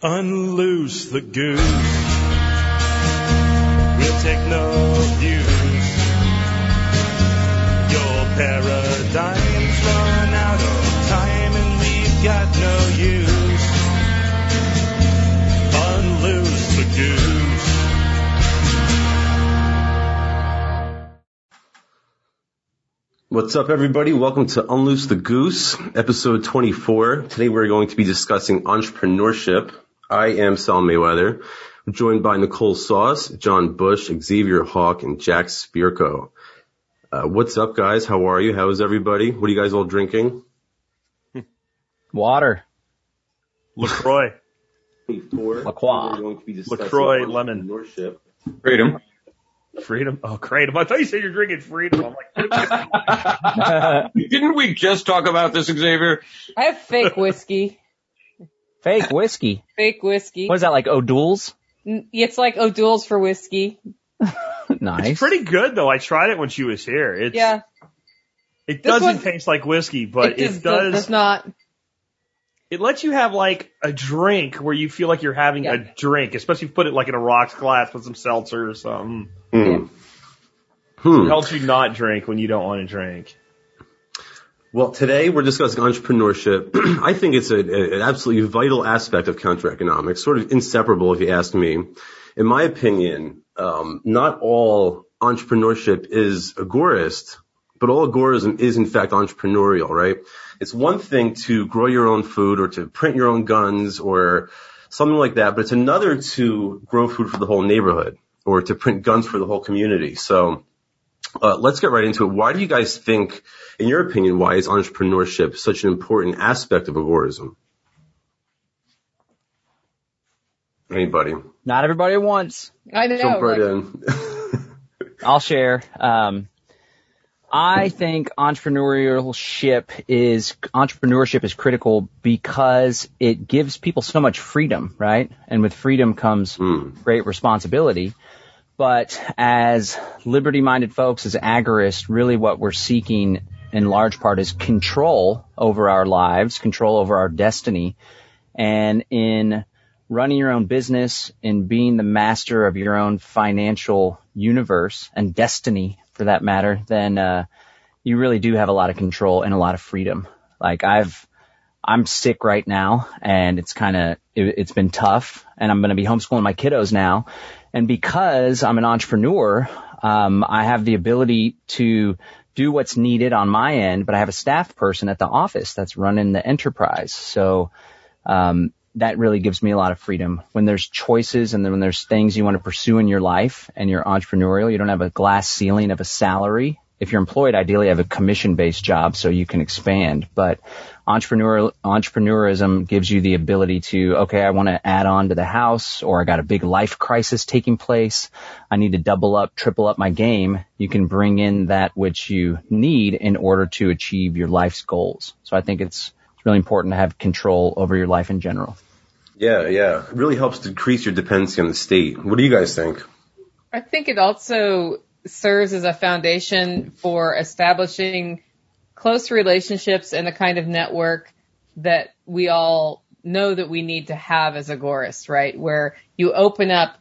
Unloose the goose. We'll take no views. Your paradigm's run out of time and we've got no use. Unloose the goose. What's up, everybody? Welcome to Unloose the Goose, episode 24. Today we're going to be discussing entrepreneurship. I am Sal Mayweather. I'm joined by Nicole Sauce, John Bush, Xavier Hawk, and Jack Spirko. Uh, what's up, guys? How are you? How is everybody? What are you guys all drinking? Water. LaCroix. 24. LaCroix. We're going to be discussing LaCroix lemon. entrepreneurship. Freedom. Freedom. Oh, great. I thought you said you're drinking freedom. I'm like, Didn't we just talk about this, Xavier? I have fake whiskey. Fake whiskey. Fake whiskey. What is that, like O'Doul's? It's like O'Doul's for whiskey. nice. it's pretty good though. I tried it when she was here. It's, Yeah. It This doesn't one- taste like whiskey, but it, just does. does not. It lets you have like a drink where you feel like you're having Yeah. a drink, especially if you put it like in a rocks glass with some seltzer or something. Hmm. It Hmm. helps you not drink when you don't want to drink. Well, today we're discussing entrepreneurship. I think it's a, a- an absolutely vital aspect of counter-economics, sort of inseparable if you ask me. In my opinion, um, not all entrepreneurship is agorist, but all agorism is in fact entrepreneurial, right? It's one thing to grow your own food or to print your own guns or something like that, but it's another to grow food for the whole neighborhood or to print guns for the whole community. So, uh, let's get right into it. Why do you guys think, in your opinion, why is entrepreneurship such an important aspect of agorism? Anybody? Not everybody at once. I know. Jump right like, in. I'll share. Um, I think entrepreneurship is entrepreneurship is critical because it gives people so much freedom, right? And with freedom comes Hmm. great responsibility. But as liberty-minded folks, as agorists, really what we're seeking in large part is control over our lives, control over our destiny. And in running your own business, in being the master of your own financial universe and destiny for that matter, then, uh, you really do have a lot of control and a lot of freedom. Like I've, I'm sick right now and it's kind of, it, it's been tough and I'm going to be homeschooling my kiddos now. And because I'm an entrepreneur, um, I have the ability to do what's needed on my end, but I have a staff person at the office that's running the enterprise. So, um, that really gives me a lot of freedom. When there's choices and then when there's things you want to pursue in your life and you're entrepreneurial, you don't have a glass ceiling of a salary. If you're employed, ideally have a commission based job so you can expand. But entrepreneurial, entrepreneurism gives you the ability to, okay, I want to add on to the house or I got a big life crisis taking place. I need to double up, triple up my game. You can bring in that which you need in order to achieve your life's goals. So I think it's, it's really important to have control over your life in general. yeah, yeah. It really helps decrease your dependency on the state. What do you guys think? I think it also serves as a foundation for establishing close relationships and the kind of network that we all know that we need to have as agorists, right? Where you open up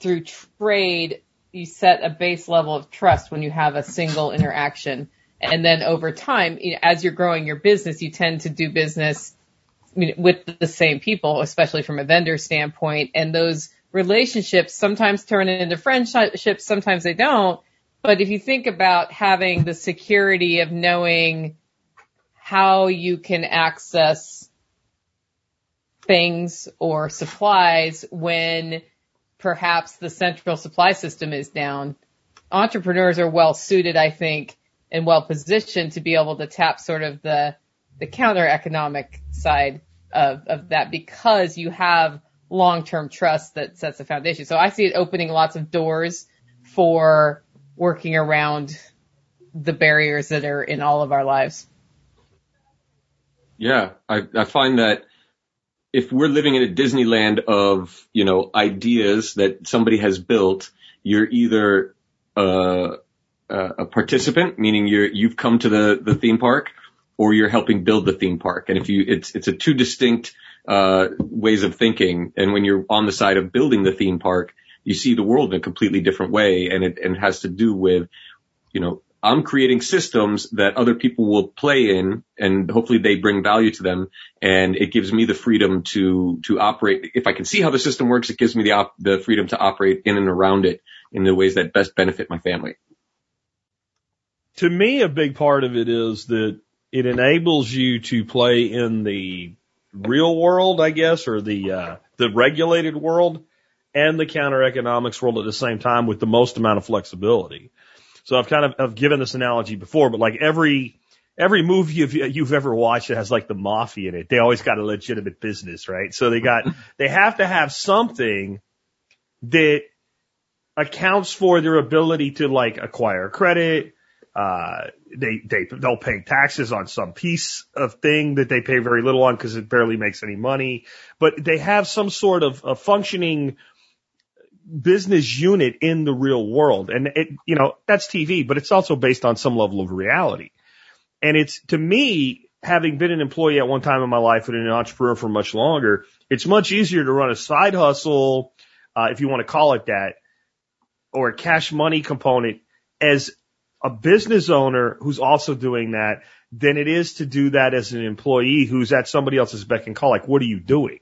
through trade, you set a base level of trust when you have a single interaction. And then over time, as you're growing your business, you tend to do business with the same people, especially from a vendor standpoint. And those relationships sometimes turn into friendships, sometimes they don't. But if you think about having the security of knowing how you can access things or supplies when perhaps the central supply system is down, entrepreneurs are well suited, I think, and well positioned to be able to tap sort of the the counter economic side of, of that because you have long term trust that sets the foundation. So I see it opening lots of doors for working around the barriers that are in all of our lives. Yeah, I, I find that if we're living in a Disneyland of, you know, ideas that somebody has built, you're either uh, a participant, meaning you're, you've come to the, the theme park, or you're helping build the theme park. And if you, it's, it's a two distinct uh, ways of thinking. And when you're on the side of building the theme park, you see the world in a completely different way. And it, and it has to do with, you know, I'm creating systems that other people will play in and hopefully they bring value to them. And it gives me the freedom to, to operate. If I can see how the system works, it gives me the op, the freedom to operate in and around it in the ways that best benefit my family. To me, a big part of it is that it enables you to play in the real world, I guess, or the, uh, the regulated world and the counter economics world at the same time with the most amount of flexibility. So I've kind of I've given this analogy before, but like every every movie you've you've ever watched that has like the mafia in it, they always got a legitimate business, right? So they got they have to have something that accounts for their ability to like acquire credit. Uh, they, they, they'll pay taxes on some piece of thing that they pay very little on because it barely makes any money, but they have some sort of a functioning business unit in the real world. And it, you know, that's TV, but it's also based on some level of reality. And it's to me, having been an employee at one time in my life and an entrepreneur for much longer, it's much easier to run a side hustle, uh, if you want to call it that, or a cash money component as a business owner who's also doing that than it is to do that as an employee who's at somebody else's beck and call. Like, what are you doing?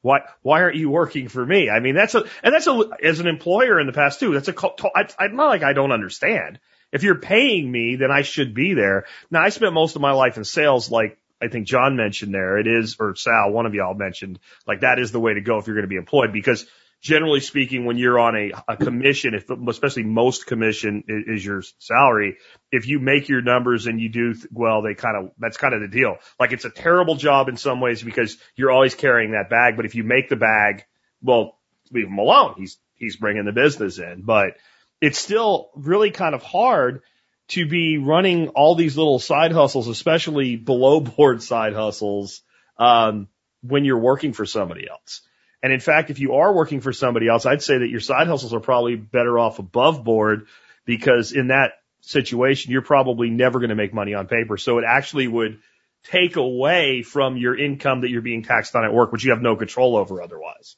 Why, why aren't you working for me? I mean, that's a, and that's a, as an employer in the past too, that's a, I, I'm not like I don't understand. If you're paying me, then I should be there. Now, I spent most of my life in sales, like I think John mentioned there. It is, or Sal, one of y'all mentioned, like that is the way to go if you're going to be employed because generally speaking, when you're on a, a commission, if especially most commission is, is, your salary, if you make your numbers and you do well, they kind of that's kind of the deal. Like it's a terrible job in some ways because you're always carrying that bag, but if you make the bag, well, leave him alone. He's he's bringing the business in, but it's still really kind of hard to be running all these little side hustles, especially below board side hustles, um, when you're working for somebody else. And in fact, if you are working for somebody else, I'd say that your side hustles are probably better off above board because in that situation, you're probably never going to make money on paper. So it actually would take away from your income that you're being taxed on at work, which you have no control over otherwise.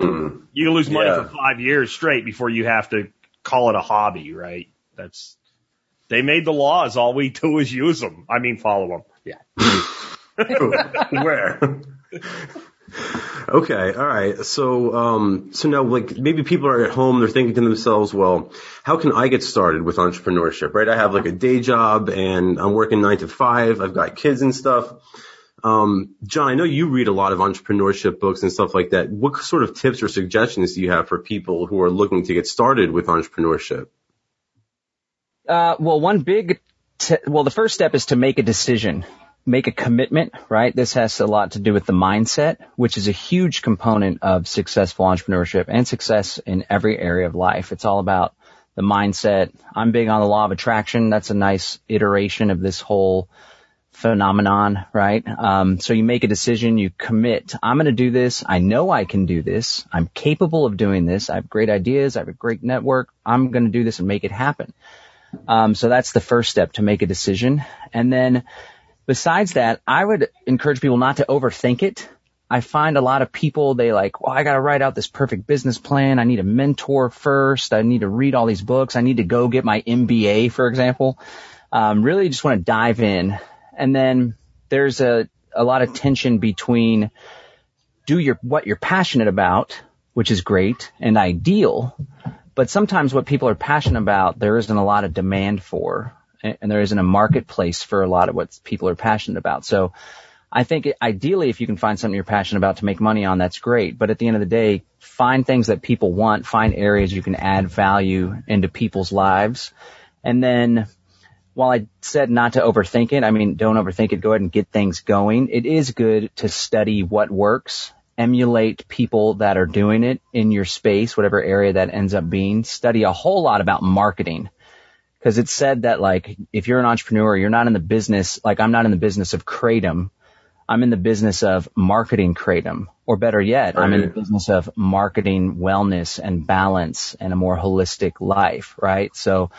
You lose money yeah. for five years straight before you have to call it a hobby, right? That's, they made the laws. All we do is use them. I mean, follow them. Yeah. Where? Okay, all right. So, um, so now, like, maybe people are at home, they're thinking to themselves, well, how can I get started with entrepreneurship, right? I have like a day job and I'm working nine to five. I've got kids and stuff. Um, John, I know you read a lot of entrepreneurship books and stuff like that. What sort of tips or suggestions do you have for people who are looking to get started with entrepreneurship? Uh, well, one big, t- well, the first step is to make a decision make a commitment, right? This has a lot to do with the mindset, which is a huge component of successful entrepreneurship and success in every area of life. It's all about the mindset. I'm big on the law of attraction. That's a nice iteration of this whole phenomenon, right? Um, so you make a decision, you commit. I'm going to do this. I know I can do this. I'm capable of doing this. I have great ideas. I have a great network. I'm going to do this and make it happen. Um, so that's the first step to make a decision. And then Besides that, I would encourage people not to overthink it. I find a lot of people, they like, well, I got to write out this perfect business plan. I need a mentor first. I need to read all these books. I need to go get my MBA, for example. Um, really just want to dive in. And then there's a, a lot of tension between do your, what you're passionate about, which is great and ideal. But sometimes what people are passionate about, there isn't a lot of demand for and there isn't a marketplace for a lot of what people are passionate about. So I think ideally if you can find something you're passionate about to make money on, that's great. But at the end of the day, find things that people want, find areas you can add value into people's lives. And then while I said not to overthink it, I mean, don't overthink it. Go ahead and get things going. It is good to study what works, emulate people that are doing it in your space, whatever area that ends up being. Study a whole lot about marketing Cause it's said that like, if you're an entrepreneur, you're not in the business, like I'm not in the business of Kratom. I'm in the business of marketing Kratom. Or better yet, right. I'm in the business of marketing wellness and balance and a more holistic life, right? So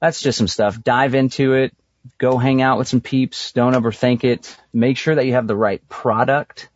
that's just some stuff. Dive into it. Go hang out with some peeps. Don't overthink it. Make sure that you have the right product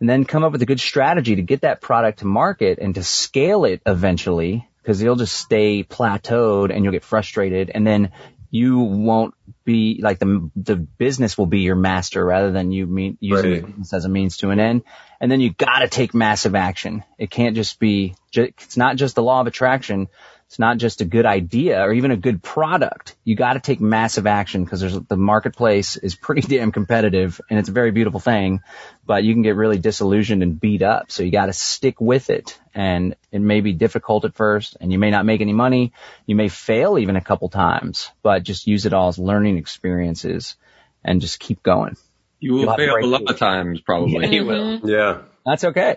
and then come up with a good strategy to get that product to market and to scale it eventually because you'll just stay plateaued and you'll get frustrated and then you won't be like the the business will be your master rather than you mean using Right. business as a means to an end. And then you got to take massive action. It can't just be. It's not just the law of attraction. It's not just a good idea or even a good product. You got to take massive action because there's the marketplace is pretty damn competitive and it's a very beautiful thing, but you can get really disillusioned and beat up. So you got to stick with it and it may be difficult at first and you may not make any money. You may fail even a couple times, but just use it all as learning experiences and just keep going. You will You'll have to fail a lot of times, probably. Mm-hmm. You will. Yeah. That's okay.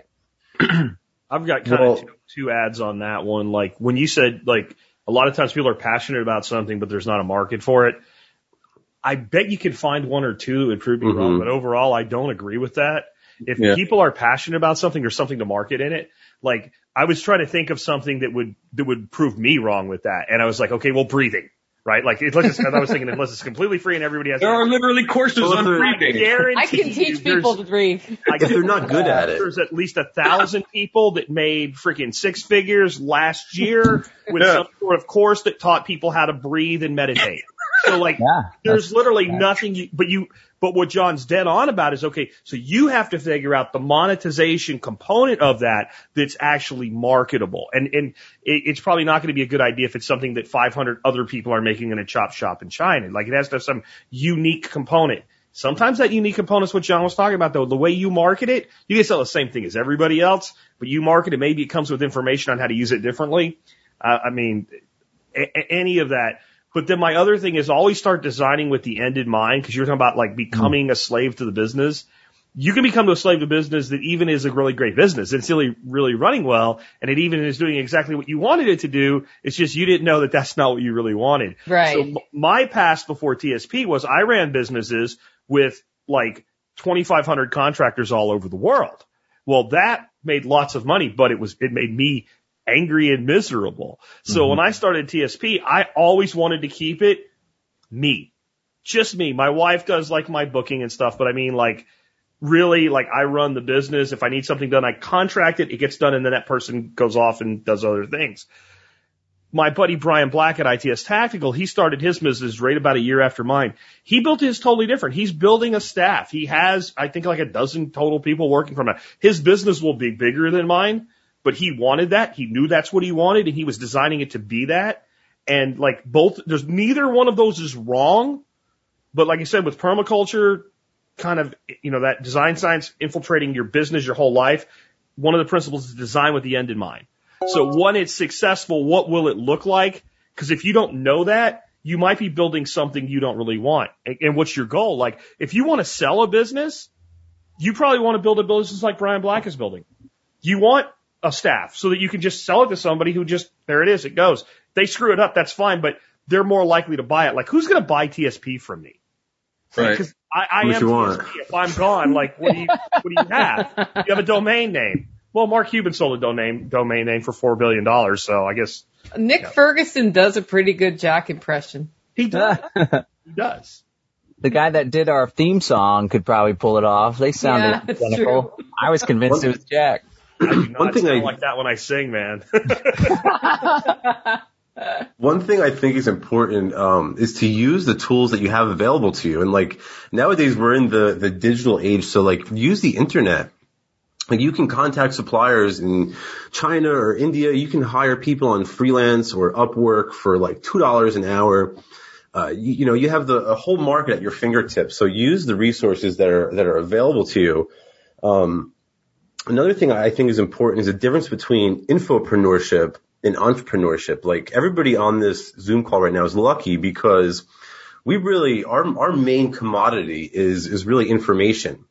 I've got kind Well- of two, two ads on that one. Like when you said like a lot of times people are passionate about something, but there's not a market for it. I bet you could find one or two that would prove me wrong, Mhm. but overall, I don't agree with that. If Yeah. people are passionate about something, there's something to market in it. Like I was trying to think of something that would that would prove me wrong with that, and I was like, okay, well, breathing, right? Like unless it's, I was thinking unless it's completely free and everybody has. There are literally courses Well, on if they're- I breathing. I can teach people to breathe. I If they're not good at it. There's at least a thousand people that made freaking six figures last year with Yeah. some sort of course that taught people how to breathe and meditate. So like, Yeah. there's literally that's- nothing you, but you, but what John's dead on about is okay, so you have to figure out the monetization component of that that's actually marketable. And, and it, it's probably not going to be a good idea if it's something that 500 other people are making in a chop shop in China. Like it has to have some unique component. Sometimes that unique component is what John was talking about though. The way you market it, you can sell the same thing as everybody else, but you market it, maybe it comes with information on how to use it differently. Uh, I mean, a- any of that. But then my other thing is always start designing with the end in mind because you're talking about like mm. becoming a slave to the business. You can become a slave to business that even is a really great business. It's really, really running well and it even is doing exactly what you wanted it to do. It's just you didn't know that that's not what you really wanted. Right. So m- my past before TSP was I ran businesses with like 2,500 contractors all over the world. Well, that made lots of money, but it was, it made me angry and miserable. So mm-hmm. when I started TSP, I always wanted to keep it me. Just me. My wife does like my booking and stuff, but I mean like really like I run the business. If I need something done, I contract it, it gets done and then that person goes off and does other things. My buddy Bryan Black at ITS Tactical, he started his business right about a year after mine. He built his totally different. He's building a staff. He has, I think, like a dozen total people working from it. His business will be bigger than mine, but he wanted that. He knew that's what he wanted and he was designing it to be that. And like both, there's neither one of those is wrong. But like I said, with permaculture, kind of, you know, that design science infiltrating your business your whole life, one of the principles is design with the end in mind. So when it's successful, what will it look like? Because if you don't know that, you might be building something you don't really want. And, and what's your goal? Like, if you want to sell a business, you probably want to build a business like Bryan Black is building. You want a staff so that you can just sell it to somebody who just, there it is, it goes. They screw it up, that's fine, but they're more likely to buy it. Like, who's going to buy TSP from me? Right. Because I, I What am you want? TSP. If I'm gone, like, what do you, what do you have? You have a domain name. Well, Mark Cuban sold a domain, domain name for $4 billion, so I guess Nick Ferguson does a pretty good Jack impression. he does. he does. the guy that did our theme song could probably pull it off. They sounded Yeah, that's identical. I was convinced it was Jack. I do not One thing sound I- like that when I sing, man. One thing I think is important um, is to use the tools that you have available to you. And like nowadays, we're in the the digital age, so like use the internet. Like you can contact suppliers in China or India. You can hire people on freelance or Upwork for like two dollars an hour. Uh, you, you know, you have the a whole market at your fingertips. So use the resources that are that are available to you. Um, another thing I think is important is the difference between infopreneurship and entrepreneurship. Like everybody on this Zoom call right now is lucky because we really our our main commodity is is really information.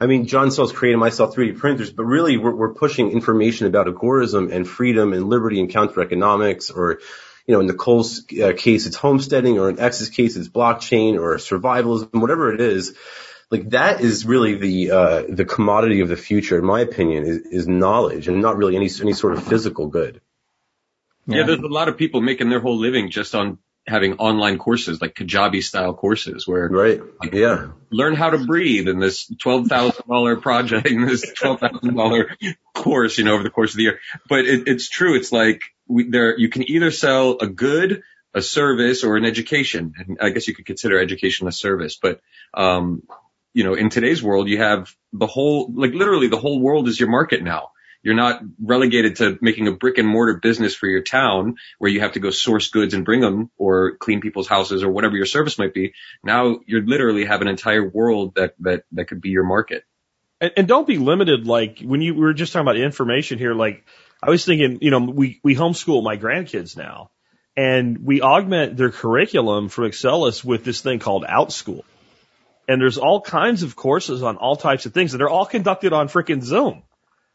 I mean, John sells I sell 3D printers, but really we're, we're pushing information about agorism and freedom and liberty and counter economics or, you know, in Nicole's uh, case, it's homesteading or in X's case, it's blockchain or survivalism, whatever it is. Like that is really the, uh, the commodity of the future, in my opinion, is, is knowledge and not really any, any sort of physical good. Yeah, there's a lot of people making their whole living just on having online courses like Kajabi style courses where Right. Yeah. learn how to breathe in this twelve thousand dollar project, in this twelve thousand dollar course, you know, over the course of the year. But it, it's true. It's like we, there, you can either sell a good, a service, or an education. And I guess you could consider education a service. But um, you know, in today's world, you have the whole, like literally the whole world is your market now. You're not relegated to making a brick and mortar business for your town where you have to go source goods and bring them or clean people's houses or whatever your service might be. Now you literally have an entire world that, that, that could be your market. And, and don't be limited. Like when you we were just talking about information here, like I was thinking, you know, we, we homeschool my grandkids now and we augment their curriculum from Acellus with this thing called OutSchool. And there's all kinds of courses on all types of things and they're all conducted on freaking Zoom.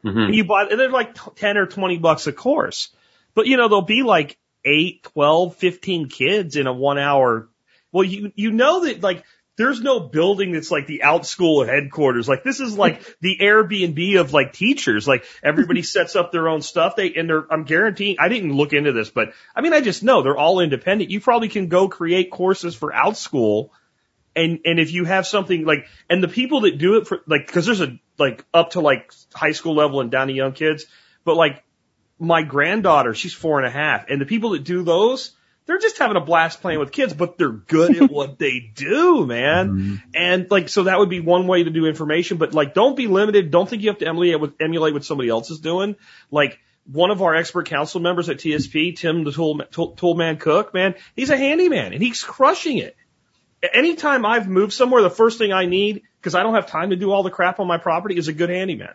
Mm-hmm. And you buy, and they're like 10 or 20 bucks a course. But you know, there'll be like 8, 12, 15 kids in a one hour. Well, you, you know that like, there's no building that's like the out school headquarters. Like this is like the Airbnb of like teachers. Like everybody sets up their own stuff. They, and they're, I'm guaranteeing, I didn't look into this, but I mean, I just know they're all independent. You probably can go create courses for out school. And, and if you have something like, and the people that do it for, like, cause there's a, like up to like high school level and down to young kids, but like my granddaughter, she's four and a half, and the people that do those, they're just having a blast playing with kids, but they're good at what they do, man. Mm-hmm. And like, so that would be one way to do information, but like, don't be limited. Don't think you have to emulate what, emulate what somebody else is doing. Like, one of our expert council members at TSP, Tim the Tool, Tool, Toolman Cook, man, he's a handyman and he's crushing it. Anytime I've moved somewhere, the first thing I need, because I don't have time to do all the crap on my property, is a good handyman.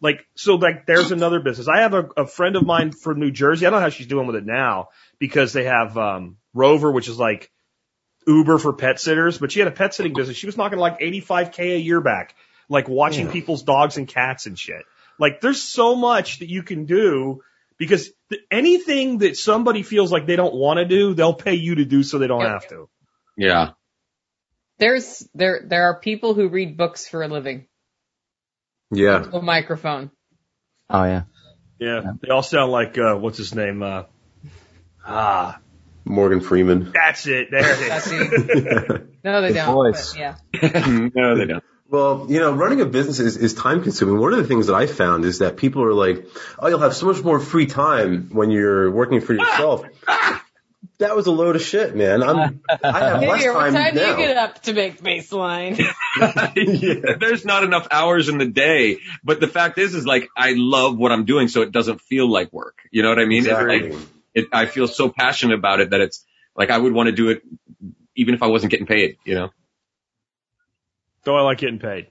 Like, so like, there's another business. I have a, a friend of mine from New Jersey. I don't know how she's doing with it now because they have, um, Rover, which is like Uber for pet sitters, but she had a pet sitting business. She was knocking like 85k a year back, like watching Yeah. people's dogs and cats and shit. Like, there's so much that you can do because th- anything that somebody feels like they don't want to do, they'll pay you to do so they don't Yep. have to. Yeah. There's there there are people who read books for a living. Yeah. A microphone. Oh yeah. Yeah. They all sound like, uh, what's his name? Uh, ah, Morgan Freeman. that's it. There it That's it. No, they Good don't. voice. but yeah. no, they don't. Well, you know, running a business is, is time consuming. One of the things that I found is that people are like, oh, you'll have so much more free time when you're working for yourself. That was a load of shit, man. I'm, I have less Here, what time time do now. you get up to make baseline? Yeah. There's not enough hours in the day, but the fact is, is like I love what I'm doing, so it doesn't feel like work. You know what I mean? Exactly. like it, I feel so passionate about it that it's like I would want to do it even if I wasn't getting paid. You know? So I like getting paid.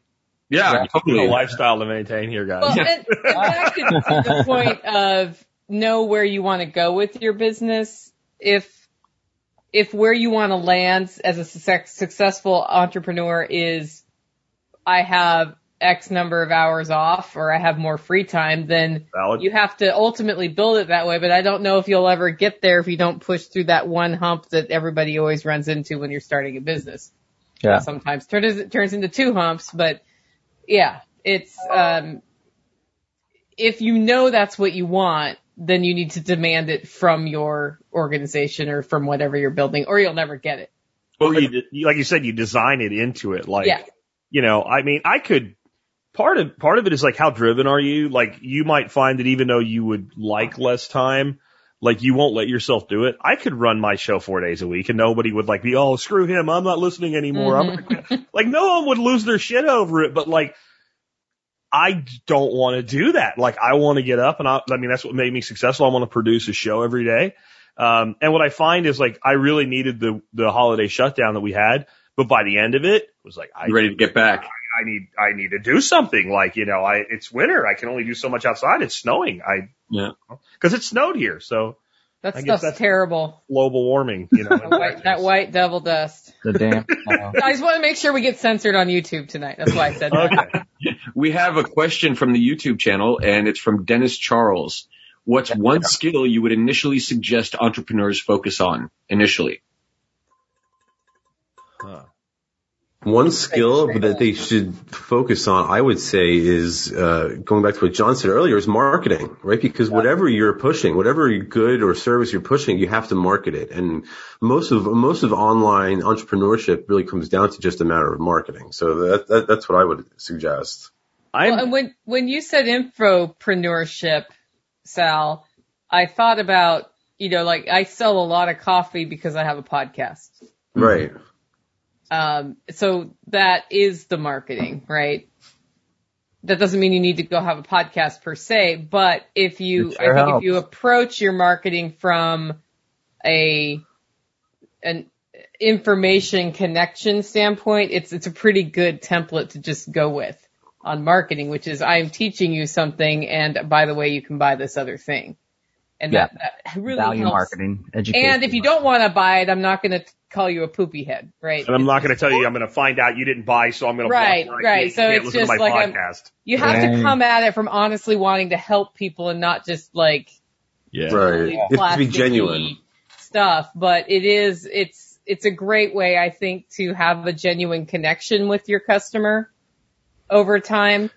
Yeah, It's a lifestyle to maintain here, guys. Well, and, and back to the point of know where you want to go with your business. If if where you want to land as a success, successful entrepreneur is I have X number of hours off or I have more free time, then Valid. you have to ultimately build it that way. But I don't know if you'll ever get there if you don't push through that one hump that everybody always runs into when you're starting a business Yeah. sometimes turns it turns into two humps, but yeah, it's um if you know that's what you want, then you need to demand it from your organization or from whatever you're building, or you'll never get it. Or you, you- like you said, you design it into it. Like, Yeah. you know, I mean, I could, part of, part of it is like, how driven are you? Like, you might find that even though you would like less time, like you won't let yourself do it. I could run my show four days a week and nobody would like be, oh, screw him. I'm not listening anymore. I'm mm-hmm. like, no one would lose their shit over it, but like, I don't want to do that. Like, I want to get up and I, I mean, that's what made me successful. I want to produce a show every day. Um, and what I find is like, I really needed the, the holiday shutdown that we had, but by the end of it, it was like, I, You ready to get back? I need, I need to do something. Like, you know, I, it's winter. I can only do so much outside. It's snowing. I, Yeah. cause it snowed here. So That I stuff's that's- terrible. global warming, you know. That white, that white devil dust. The damn. I just want to make sure we get censored on YouTube tonight. That's why I said that. okay. We have a question from the YouTube channel and it's from Dennis Charles. What's one skill you would initially suggest entrepreneurs focus on initially? One skill that they should focus on, I would say, is uh, going back to what John said earlier, is marketing, right? Because whatever you're pushing, whatever good or service you're pushing, you have to market it. And most of most of online entrepreneurship really comes down to just a matter of marketing. So that, that that's what I would suggest. Well, and when when you said infopreneurship, Sal, I thought about you know like I sell a lot of coffee because I have a podcast. Right. Um, so that is the marketing, right? That doesn't mean you need to go have a podcast per se, but if you, sure I think helps. if you approach your marketing from a, an information connection standpoint, it's, it's a pretty good template to just go with on marketing, which is I'm teaching you something and by the way, you can buy this other thing. And Yeah. that, that really Value helps. marketing, education. And if you don't want to buy it, I'm not going to call you a poopy head, right? And I'm not going to tell you I'm going to find out you didn't buy, so I'm going to Right, block right. So it's just like I'm- You have to come at it from honestly wanting to help people and not just like Yeah. Right. really You have to be genuine. stuff. But it is, it's, it's a great way, I think, to have a genuine connection with your customer over time.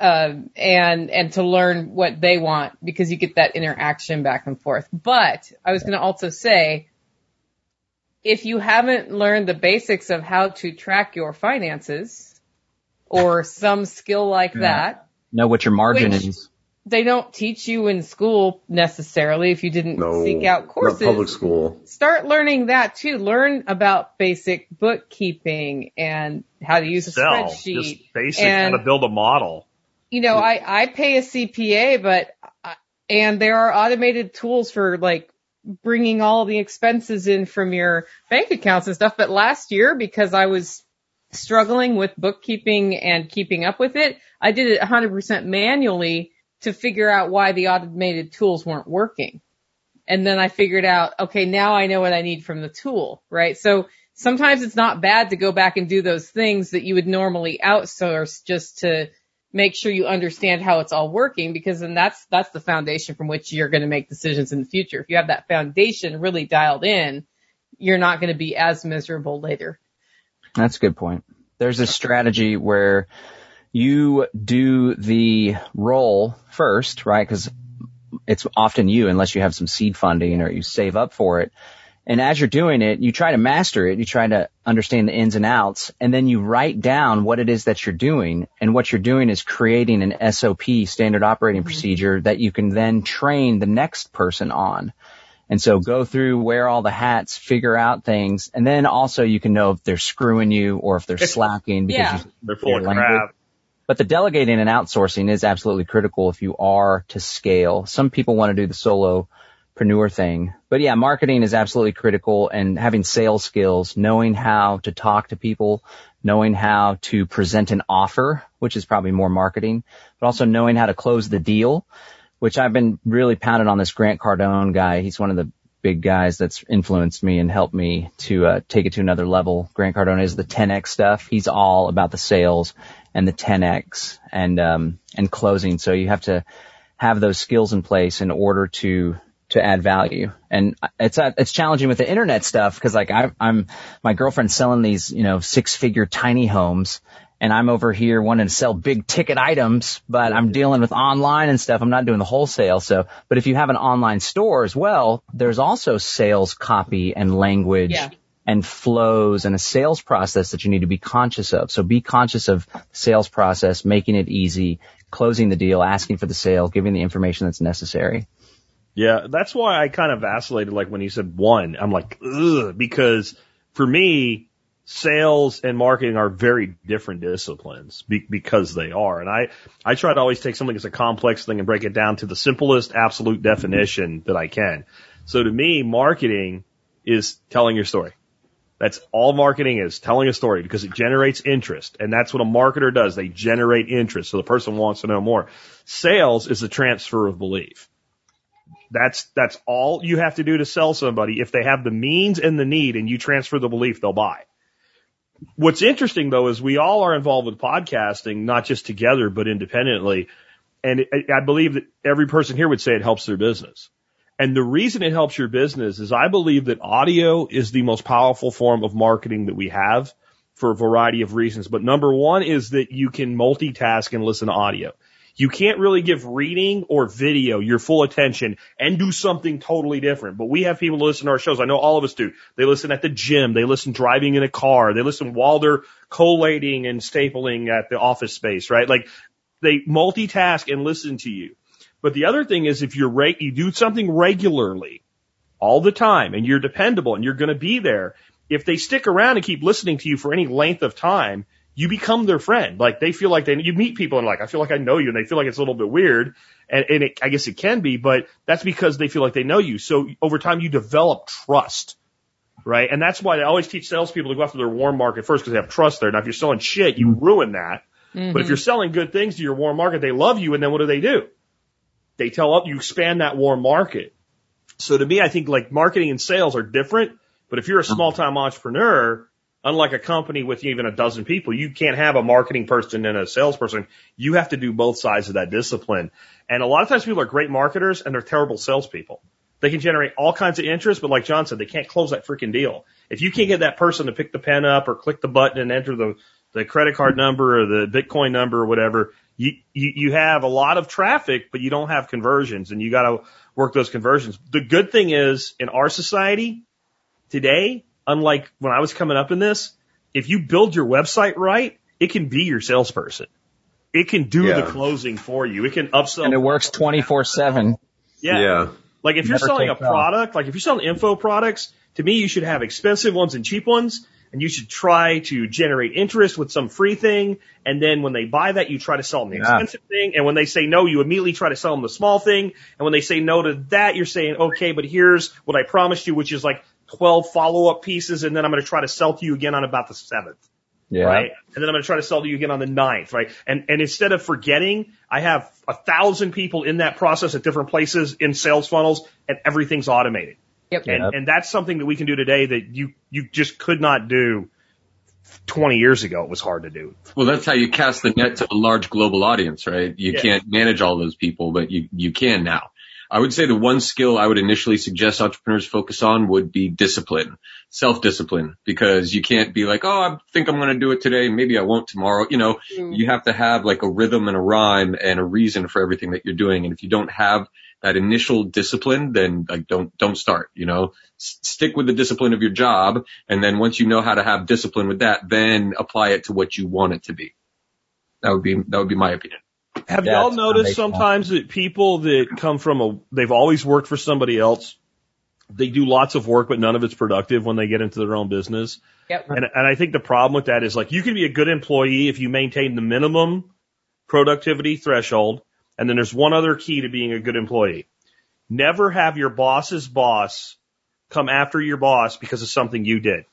Um, and, and to learn what they want because you get that interaction back and forth. But I was going to also say, if you haven't learned the basics of how to track your finances or some skill like Yeah. that, know what your margin is. they don't teach you in school necessarily if you didn't No. seek out Not courses. public school. Start learning that too. Learn about basic bookkeeping and how to use a Sell. spreadsheet. Just basic and- how to build a model. You know, I, I pay a CPA, but, uh, and there are automated tools for like bringing all the expenses in from your bank accounts and stuff. But last year, because I was struggling with bookkeeping and keeping up with it, I did it 100% manually to figure out why the automated tools weren't working. And then I figured out, okay, now I know what I need from the tool, right? So sometimes it's not bad to go back and do those things that you would normally outsource just to make sure you understand how it's all working because then that's, that's the foundation from which you're going to make decisions in the future. If you have that foundation really dialed in, you're not going to be as miserable later. That's a good point. There's a strategy where you do the role first, right? Because it's often you, unless you have some seed funding or you save up for it. And as you're doing it, you try to master it. You try to understand the ins and outs and then you write down what it is that you're doing. And what you're doing is creating an SOP, standard operating mm-hmm. procedure that you can then train the next person on. And so go through, wear all the hats, figure out things, and then also you can know if they're screwing you or if they're slacking because Yeah. you They're full of crap. but the delegating and outsourcing is absolutely critical if you are to scale. Some people want to do the solopreneur thing, but yeah, marketing is absolutely critical and having sales skills, knowing how to talk to people, knowing how to present an offer, which is probably more marketing, but also knowing how to close the deal, which I've been really pounding on this Grant Cardone guy. He's one of the big guys that's influenced me and helped me to uh, take it to another level. Grant Cardone is the 10x stuff. He's all about the sales and the 10x and um, and closing. So you have to have those skills in place in order to to add value. And it's uh, it's challenging with the internet stuff because like I, I'm my girlfriend's selling these you know six figure tiny homes. And I'm over here wanting to sell big ticket items, but I'm dealing with online and stuff. I'm not doing the wholesale. So, but if you have an online store as well, there's also sales copy and language Yeah. and flows and a sales process that you need to be conscious of. So be conscious of sales process, making it easy, closing the deal, asking for the sale, giving the information that's necessary. Yeah, that's why I kind of vacillated. Like when you said one, I'm like, ugh, because for me, sales and marketing are very different disciplines be- because they are. And I, I try to always take something that's a complex thing and break it down to the simplest absolute definition that I can. So to me, marketing is telling your story. That's all marketing is, telling a story because it generates interest. And that's what a marketer does. They generate interest. So the person wants to know more. Sales is the transfer of belief. That's, that's all you have to do to sell somebody. If they have the means and the need and you transfer the belief, they'll buy. What's interesting though is we all are involved with podcasting, not just together, but independently. And I believe that every person here would say it helps their business. And the reason it helps your business is I believe that audio is the most powerful form of marketing that we have for a variety of reasons. But number one is that you can multitask and listen to audio. You can't really give reading or video your full attention and do something totally different. But we have people listen to our shows. I know all of us do. They listen at the gym. They listen driving in a car. They listen while they're collating and stapling at the office space, right? Like they multitask and listen to you. But the other thing is if you're re- you do something regularly all the time and you're dependable and you're going to be there, if they stick around and keep listening to you for any length of time, you become their friend. Like they feel like they, you meet people and like, I feel like I know you and they feel like it's a little bit weird. And, and it, I guess it can be, but that's because they feel like they know you. So over time you develop trust. Right. And that's why I always teach salespeople to go after their warm market first because they have trust there. Now, if you're selling shit, you ruin that. Mm-hmm. But if you're selling good things to your warm market, they love you. And then what do they do? They tell up, you expand that warm market. So to me, I think like marketing and sales are different. But if you're a small time entrepreneur, unlike a company with even a dozen people, you can't have a marketing person and a salesperson. You have to do both sides of that discipline. And a lot of times people are great marketers and they're terrible salespeople. They can generate all kinds of interest, but like John said, they can't close that freaking deal. If you can't get that person to pick the pen up or click the button and enter the, the credit card number or the Bitcoin number or whatever, you, you, you have a lot of traffic, but you don't have conversions and you got to work those conversions. The good thing is in our society today, unlike when I was coming up in this, if you build your website right, it can be your salesperson. It can do Yeah. the closing for you. It can upsell. And it works 24-7. Yeah. yeah. Like if you're Never selling a takes off. product, like if you're selling info products, to me you should have expensive ones and cheap ones, and you should try to generate interest with some free thing, and then when they buy that, you try to sell them the Yeah. expensive thing, and when they say no, you immediately try to sell them the small thing, and when they say no to that, you're saying, okay, but here's what I promised you, which is like 12 follow-up pieces, and then I'm going to try to sell to you again on about the seventh Yeah. right? And then I'm going to try to sell to you again on the ninth, right? And and instead of forgetting, I have a thousand people in that process at different places in sales funnels, and everything's automated. Yep. And Yep. and that's something that we can do today that you you just could not do 20 years ago. It was hard to do. Well, that's how you cast the net to a large global audience, right? You Yeah. can't manage all those people, but you, you can now. I would say the one skill I would initially suggest entrepreneurs focus on would be discipline, self-discipline, because you can't be like, oh, I think I'm going to do it today. Maybe I won't tomorrow. You know, Mm. you have to have like a rhythm and a rhyme and a reason for everything that you're doing. And if you don't have that initial discipline, then like don't, don't start, you know, S- stick with the discipline of your job. And then once you know how to have discipline with that, then apply it to what you want it to be. That would be, that would be my opinion. Have y'all noticed sometimes that people that come from a, they've always worked for somebody else, they do lots of work, but none of it's productive when they get into their own business. Yep. And, and I think the problem with that is like you can be a good employee if you maintain the minimum productivity threshold. And then there's one other key to being a good employee. Never have your boss's boss come after your boss because of something you did.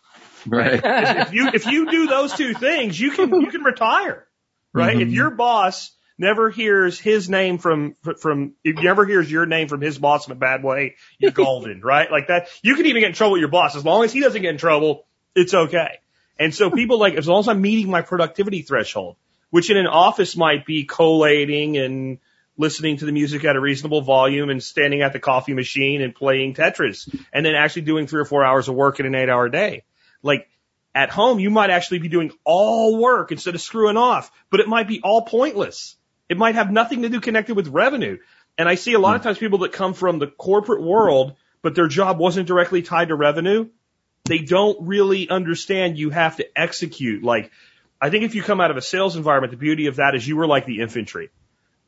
Right. if you if you do those two things, you can you can retire, right? Mm-hmm. If your boss never hears his name from from if you never hears your name from his boss in a bad way, you're golden, right? Like that, you can even get in trouble with your boss as long as he doesn't get in trouble. It's okay. And so people like as long as I'm meeting my productivity threshold, which in an office might be collating and listening to the music at a reasonable volume and standing at the coffee machine and playing Tetris and then actually doing three or four hours of work in an eight hour day. Like at home, you might actually be doing all work instead of screwing off, but it might be all pointless. It might have nothing to do connected with revenue. And I see a lot of hmm. times people that come from the corporate world, but their job wasn't directly tied to revenue. They don't really understand you have to execute. Like, I think if you come out of a sales environment, the beauty of that is you were like the infantry.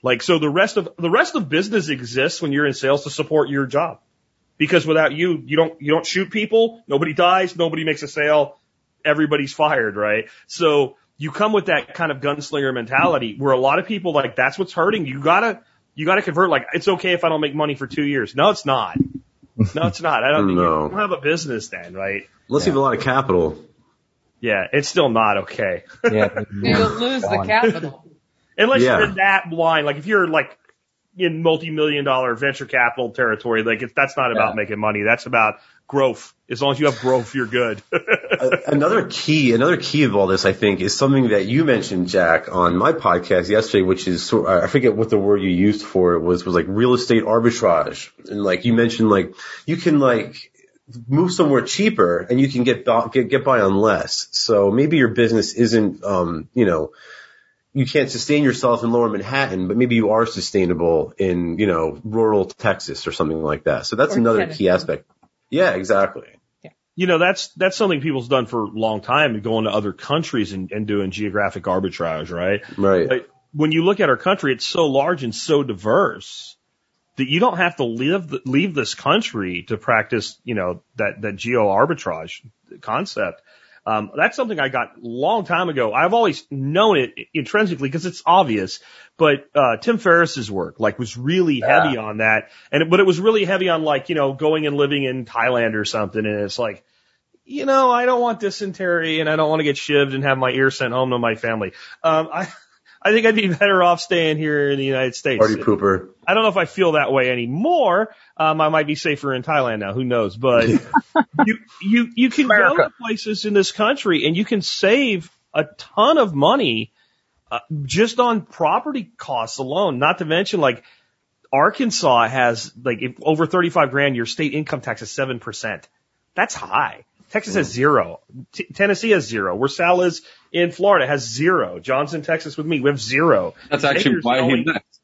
Like, so the rest of, the rest of business exists when you're in sales to support your job. Because without you, you don't, you don't shoot people, nobody dies, nobody makes a sale, everybody's fired, right? So you come with that kind of gunslinger mentality where a lot of people like, that's what's hurting. You gotta, you gotta convert like, it's okay if I don't make money for two years. No, it's not. No, it's not. I don't think No. you don't have a business then, right? Unless you have a lot of capital. Yeah, it's still not okay. Yeah. You'll lose the capital. Unless Yeah. you're in that blind, like if you're like in multi-million dollar venture capital territory, like if that's not about Yeah. making money, that's about growth. As long as you have growth, you're good. Another key, another key of all this, I think, is something that you mentioned, Jack, on my podcast yesterday, which is sort. I forget what the word you used for it was. Was like real estate arbitrage, and like you mentioned, like you can like move somewhere cheaper and you can get get, get by on less. So maybe your business isn't, um, you know, you can't sustain yourself in lower Manhattan, but maybe you are sustainable in, you know, rural Texas or something like that. So that's Or another Tennessee. key aspect. Yeah, exactly. You know, that's, that's something people's done for a long time, going to other countries and, and doing geographic arbitrage, right? Right. But when you look at our country, it's so large and so diverse that you don't have to leave leave this country to practice, you know, that that geo arbitrage concept. Um, that's something I got a long time ago. I've always known it intrinsically because it's obvious. But uh, Tim Ferriss's work, like, was really heavy on that, and but it was really heavy on like, you know, going and living in Thailand or something. And it's like, you know, I don't want dysentery and I don't want to get shivved and have my ear sent home to my family. Um, I, I think I'd be better off staying here in the United States. Party pooper. I don't know if I feel that way anymore. Um, I might be safer in Thailand now. Who knows? But you, you, you can go to places in this country and you can save a ton of money, uh, just on property costs alone. Not to mention like Arkansas has like if over 35 grand, your state income tax is 7%. That's high. Texas has zero. T- Tennessee has zero. Where Sal is in Florida has zero. Johnson, in Texas with me, we have zero. That's actually why the he only- left.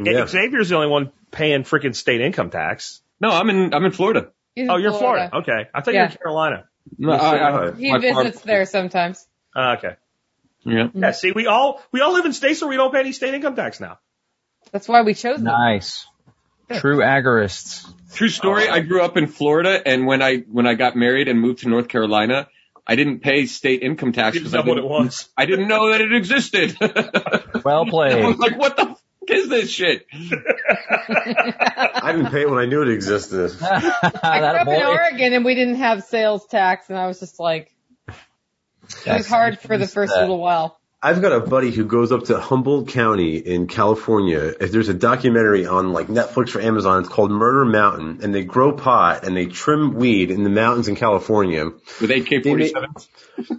A- Yeah. Xavier's the only one paying freaking state income tax. No, I'm in I'm in Florida. He's in Oh, you're in Florida. Okay. I thought you were in Carolina. No, I, I, He my farm- visits there sometimes. Uh, okay. Yeah. Yeah. See, we all, we all live in states where we don't pay any state income tax now. That's why we chose them. Nice. True agorists. True story. I grew up in Florida, and when I when I got married and moved to North Carolina, I didn't pay state income tax because I didn't. I didn't know that it existed. Well I played. was like, what the fuck is this shit? I didn't pay it when I knew it existed. I grew that up in. Oregon and we didn't have sales tax and I was just like, it was hard for the first little while. I've got a buddy who goes up to Humboldt County in California. If there's a documentary on like Netflix or Amazon, it's called Murder Mountain, and they grow pot and they trim weed in the mountains in California. With AK-47.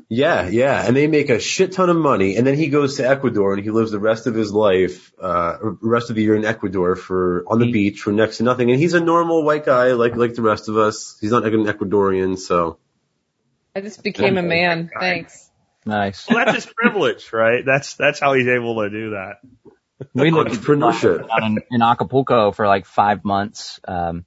Yeah, yeah, and they make a shit ton of money. And then he goes to Ecuador and he lives the rest of his life, uh, the rest of the year in Ecuador for on the beach for next to nothing. And he's a normal white guy like like the rest of us. He's not like an Ecuadorian, so I just became a man. Thanks. Nice. Well, that's his privilege, right? That's, that's how he's able to do that. We lived entrepreneurship. in, in Acapulco for like five months. Um,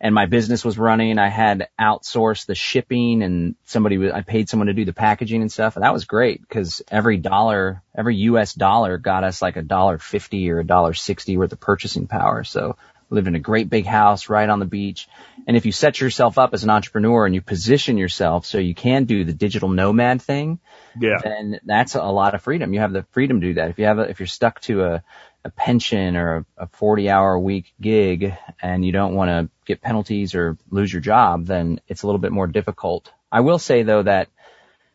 and my business was running. I had outsourced the shipping and somebody, was- I paid someone to do the packaging and stuff. And that was great because every dollar, every US dollar got us like a dollar fifty or a dollar sixty worth of purchasing power. So we lived in a great big house right on the beach. And if you set yourself up as an entrepreneur and you position yourself so you can do the digital nomad thing, Yeah. then that's a lot of freedom. You have the freedom to do that. If you have a, if you're stuck to a, a pension or a, a 40 hour a week gig and you don't want to get penalties or lose your job, then it's a little bit more difficult. I will say though that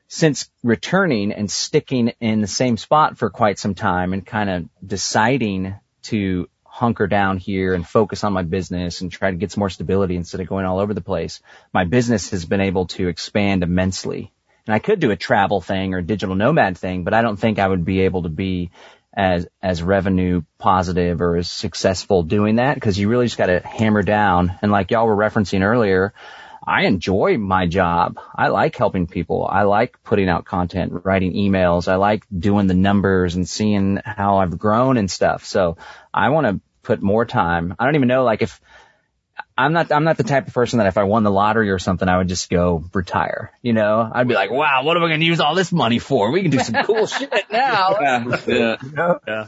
since returning and sticking in the same spot for quite some time and kind of deciding to hunker down here and focus on my business and try to get some more stability instead of going all over the place, my business has been able to expand immensely. And I could do a travel thing or a digital nomad thing, but I don't think I would be able to be as, as revenue positive or as successful doing that because you really just got to hammer down. And like y'all were referencing earlier, I enjoy my job. I like helping people. I like putting out content, writing emails. I like doing the numbers and seeing how I've grown and stuff. So I want to put more time. I don't even know like if I'm not, I'm not the type of person that if I won the lottery or something, I would just go retire. You know, I'd be like, wow, what am I going to use all this money for? We can do some cool shit now. Yeah, yeah. Yeah.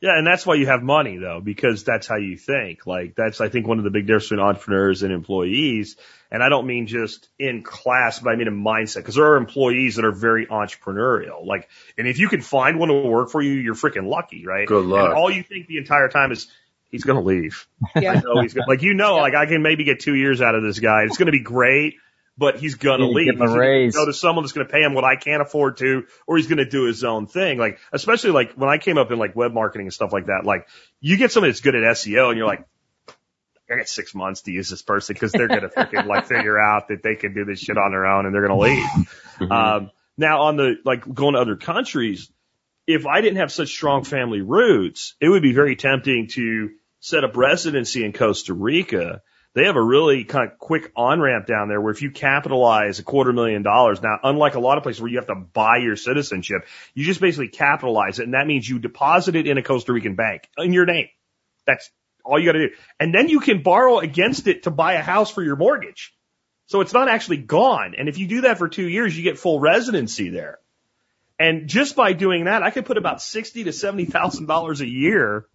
Yeah, and that's why you have money though, because that's how you think. Like that's I think one of the big differences between entrepreneurs and employees. And I don't mean just in class, but I mean in mindset. Because there are employees that are very entrepreneurial. Like, and if you can find one to work for you, you're freaking lucky, right? Good luck. And all you think the entire time is he's gonna leave. Yeah. No, he's gonna, like you know, like I can maybe get two years out of this guy. It's gonna be great, but he's gonna leave. give him a He's gonna raise. Go to someone that's gonna pay him what I can't afford to, or he's gonna do his own thing. Like especially like when I came up in like web marketing and stuff like that. Like you get somebody that's good at SEO, and you're like. I got six months to use this person because they're gonna freaking like figure out that they can do this shit on their own and they're gonna leave. Um, now on the like going to other countries, if I didn't have such strong family roots, it would be very tempting to set up residency in Costa Rica they have a really kind of quick on ramp down there where if you capitalize a quarter million dollars, now unlike a lot of places where you have to buy your citizenship, you just basically capitalize it and that means you deposit it in a Costa Rican bank in your name. That's all you got to do. And then you can borrow against it to buy a house for your mortgage. So it's not actually gone. And if you do that for two years, you get full residency there. And just by doing that, I could put about sixty to seventy thousand dollars a year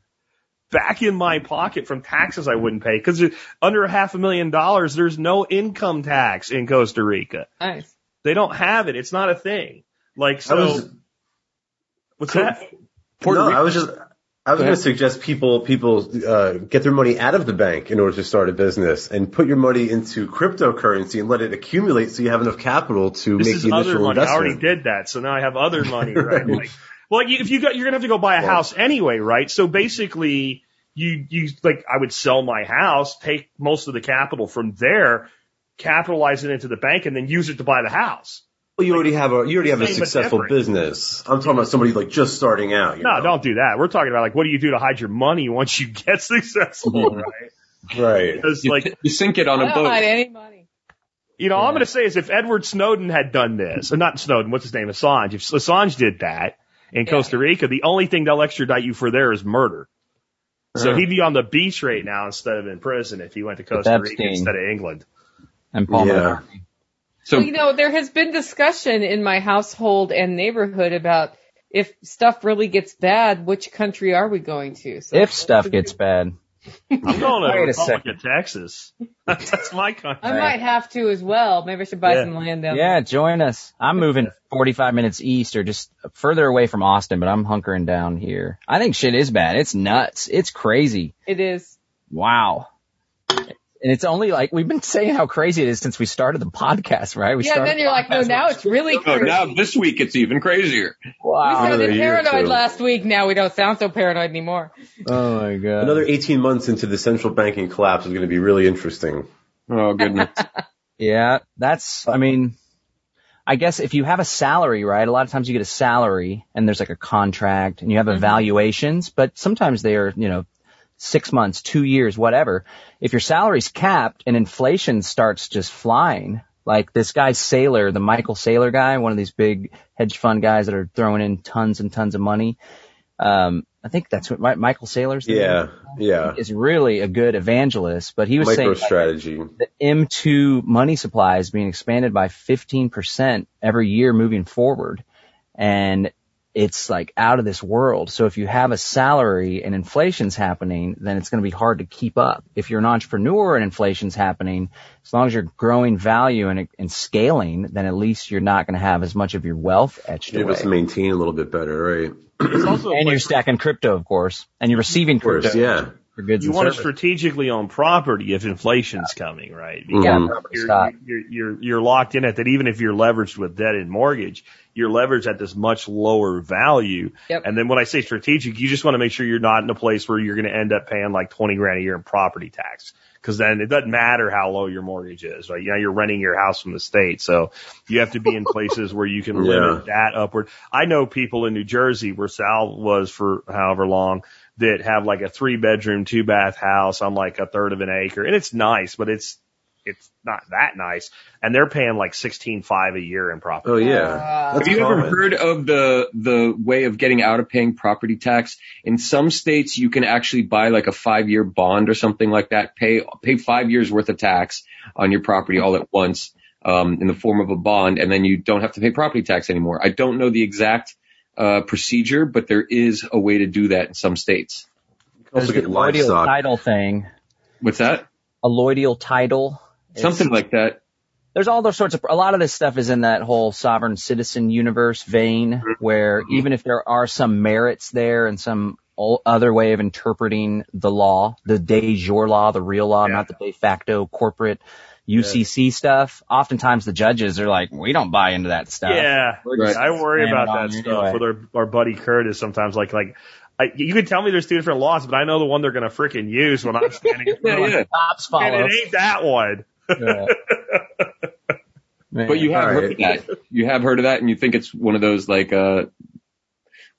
back in my pocket from taxes I wouldn't pay. Because under a half a million dollars, there's no income tax in Costa Rica. Nice. They don't have it. It's not a thing. Like so. Was, what's Cool. that? no, I was just, I was going to suggest people, people, uh, get their money out of the bank in order to start a business and put your money into cryptocurrency and let it accumulate so you have enough capital to This make is the other initial money. I already did that, so now I have other money, right? like, well, you, if you got, you're gonna have to go buy a house anyway, right? So basically, you you like I would sell my house, take most of the capital from there, capitalize it into the bank, and then use it to buy the house. Well, you already have a, you already have a successful business. I'm talking about somebody like just starting out. You No, know? don't do that. We're talking about like what do you do to hide your money once you get successful, right? Right. Because You, like you sink it on I a don't boat. hide any money. You know, all I'm going to say is if Edward Snowden had done this, or not Snowden, what's his name? Assange. If Assange did that in Yeah. Costa Rica, the only thing they'll extradite you for there is murder. So Uh-huh. he'd be on the beach right now instead of in prison if he went to Costa Rica instead of England. And Paul Yeah. McCartney. So well, you know, there has been discussion in my household and neighborhood about if stuff really gets bad, which country are we going to? So If stuff gets bad. I'm going to Wait a Republic second. of Texas. That's my country. I might have to as well. Maybe I should buy Yeah. some land down there. Yeah, join us. I'm moving 45 minutes east or just further away from Austin, but I'm hunkering down here. I think shit is bad. It's nuts. It's crazy. It is. Wow. And it's only like, we've been saying how crazy it is since we started the podcast, right? We yeah, and then you're like, no, now it's really oh, crazy. now this week it's even crazier. Wow. we Wow. sounded Another year or paranoid last week. Now we don't sound so paranoid anymore. Oh my god. Another 18 months into the central banking collapse is going to be really interesting. Oh goodness. Yeah, that's, I mean, I guess if you have a salary, right? A lot of times you get a salary and there's like a contract and you have mm-hmm. evaluations, but sometimes they are, you know, six months, two years, whatever. If your salary's capped and inflation starts just flying, like this guy Saylor, the Michael Saylor guy, one of these big hedge fund guys that are throwing in tons and tons of money. Um, I think that's what Mi- Michael name? Yeah. Yeah. is really a good evangelist, but he was saying Micro like, strategy. the M2 money supply is being expanded by 15% every year moving forward. And it's like out of this world. So if you have a salary and inflation's happening, then it's going to be hard to keep up. If you're an entrepreneur and inflation's happening, as long as you're growing value and, and scaling, then at least you're not going to have as much of your wealth etched You're able away. to maintain a little bit better, right? It's also And you're stacking crypto, of course, and you're receiving Of course, crypto yeah. for goods you and want to strategically own property if inflation's coming, right? Mhm. Yeah, you're, you're, you're, you're locked in at that even if you're leveraged with debt and mortgage, you're leveraged at this much lower value. Yep. And then when I say strategic, you just want to make sure you're not in a place where you're going to end up paying like 20 grand a year in property tax. Cause then it doesn't matter how low your mortgage is, right? You know, you're renting your house from the state. So you have to be in places where you can limit that upward. I know people in New Jersey where Sal was for however long that have like a three bedroom, two bath house on like a third of an acre. And it's nice, but it's, it's not that nice. And they're paying like sixteen five a year in property. Oh yeah. Uh, That's Have you ever heard of the the way of getting out of paying property tax? In some states, you can actually buy like a five year bond or something like that. Pay pay five years worth of tax on your property all at once um, in the form of a bond, and then you don't have to pay property tax anymore. I don't know the exact uh, procedure, but there is a way to do that in some states. There's Also the get allodial livestock. title thing. What's that? Allodial title. It's- Something like that. there's all those sorts of a lot of this stuff is in that whole sovereign citizen universe vein mm-hmm. where mm-hmm. even if there are some merits there and some other way of interpreting the law the de jure law the real law Yeah. not the de facto corporate UCC stuff oftentimes the judges are like we don't buy into that stuff Yeah, We're I worry about that stuff anyway. with our, our buddy Curtis sometimes. Like, like I, you can tell me there's two different laws, but I know the one they're going to freaking use when I'm standing. in front Yeah, of yeah. cops And follow it ain't that one. Yeah. Man. But you have All heard right. of that. You have heard of that, and you think it's one of those like uh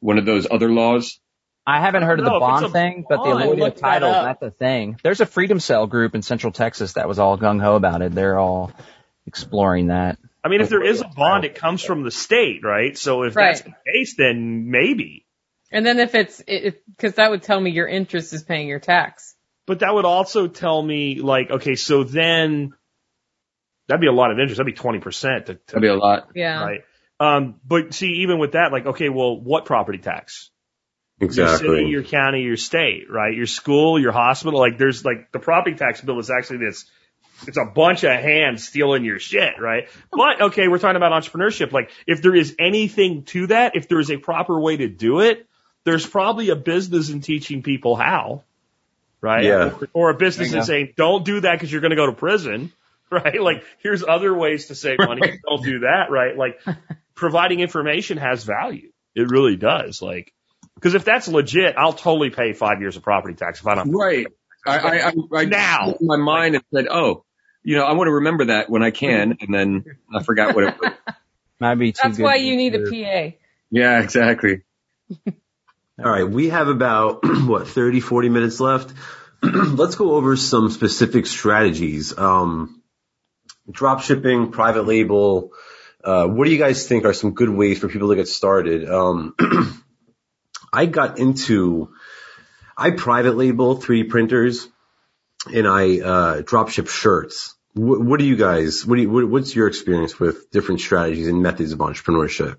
one of those other laws. I haven't heard of the No, if it's bond thing, but the bond, avoiding look of that title—that's a thing. There's a Freedom Cell group in Central Texas that was all gung ho about it. They're all exploring that. I mean, if there is a bond, it comes from the state, right? So if that's the case, then maybe. And then if it's, because that would tell me your interest is paying your tax. But that would also tell me, like, okay, so then that'd be a lot of interest. That'd be twenty percent. To, to, That'd be a lot. Yeah. right. Um, but see, even with that, like, okay, well, what property tax? Your city, Exactly. your county, your state, right? Your school, your hospital. Like, there's like the property tax bill is actually this. It's a bunch of hands stealing your shit, right? But okay, we're talking about entrepreneurship. Like, if there is anything to that, if there is a proper way to do it, there's probably a business in teaching people how, right? Yeah. Or, or a business is saying, don't do that because you're going to go to prison, right? Like, here's other ways to save money. Don't do that, right? Like, providing information has value. It really does. Like, because if that's legit, I'll totally pay five years of property tax if I don't. Right. I, I, I, I Now. in my mind and said, oh, you know, I want to remember that when I can, and then I forgot what it was. Might be too That's good why you need a. PA. Yeah, exactly. All right, we have about what 30, 40 minutes left. Let's go over some specific strategies. Um, drop shipping, private label. Uh, what do you guys think are some good ways for people to get started? Um, I got into, I private label 3D printers and I, uh, drop ship shirts. What, what do you guys, what do you, what, what's your experience with different strategies and methods of entrepreneurship?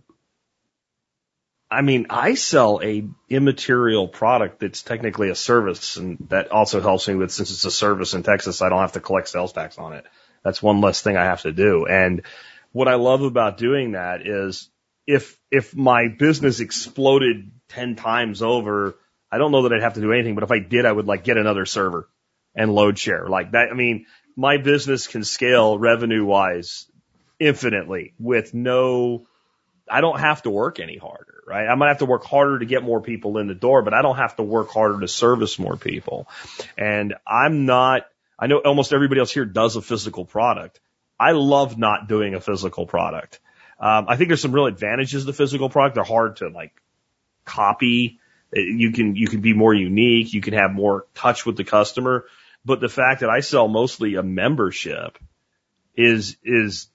I mean, I sell a immaterial product that's technically a service, and that also helps me with since it's a service in Texas, I don't have to collect sales tax on it. That's one less thing I have to do. And what I love about doing that is if if my business exploded ten times over, I don't know that I'd have to do anything, but if I did, I would like get another server and load share like that. I mean, my business can scale revenue wise infinitely with no I don't have to work any harder, right? I might have to work harder to get more people in the door, but I don't have to work harder to service more people. And I'm not, I know almost everybody else here does a physical product. I love not doing a physical product. Um, I think there's some real advantages to the physical product. They're hard to like copy. Uh, You can, you can be more unique. You can have more touch with the customer. But the fact that I sell mostly a membership is, is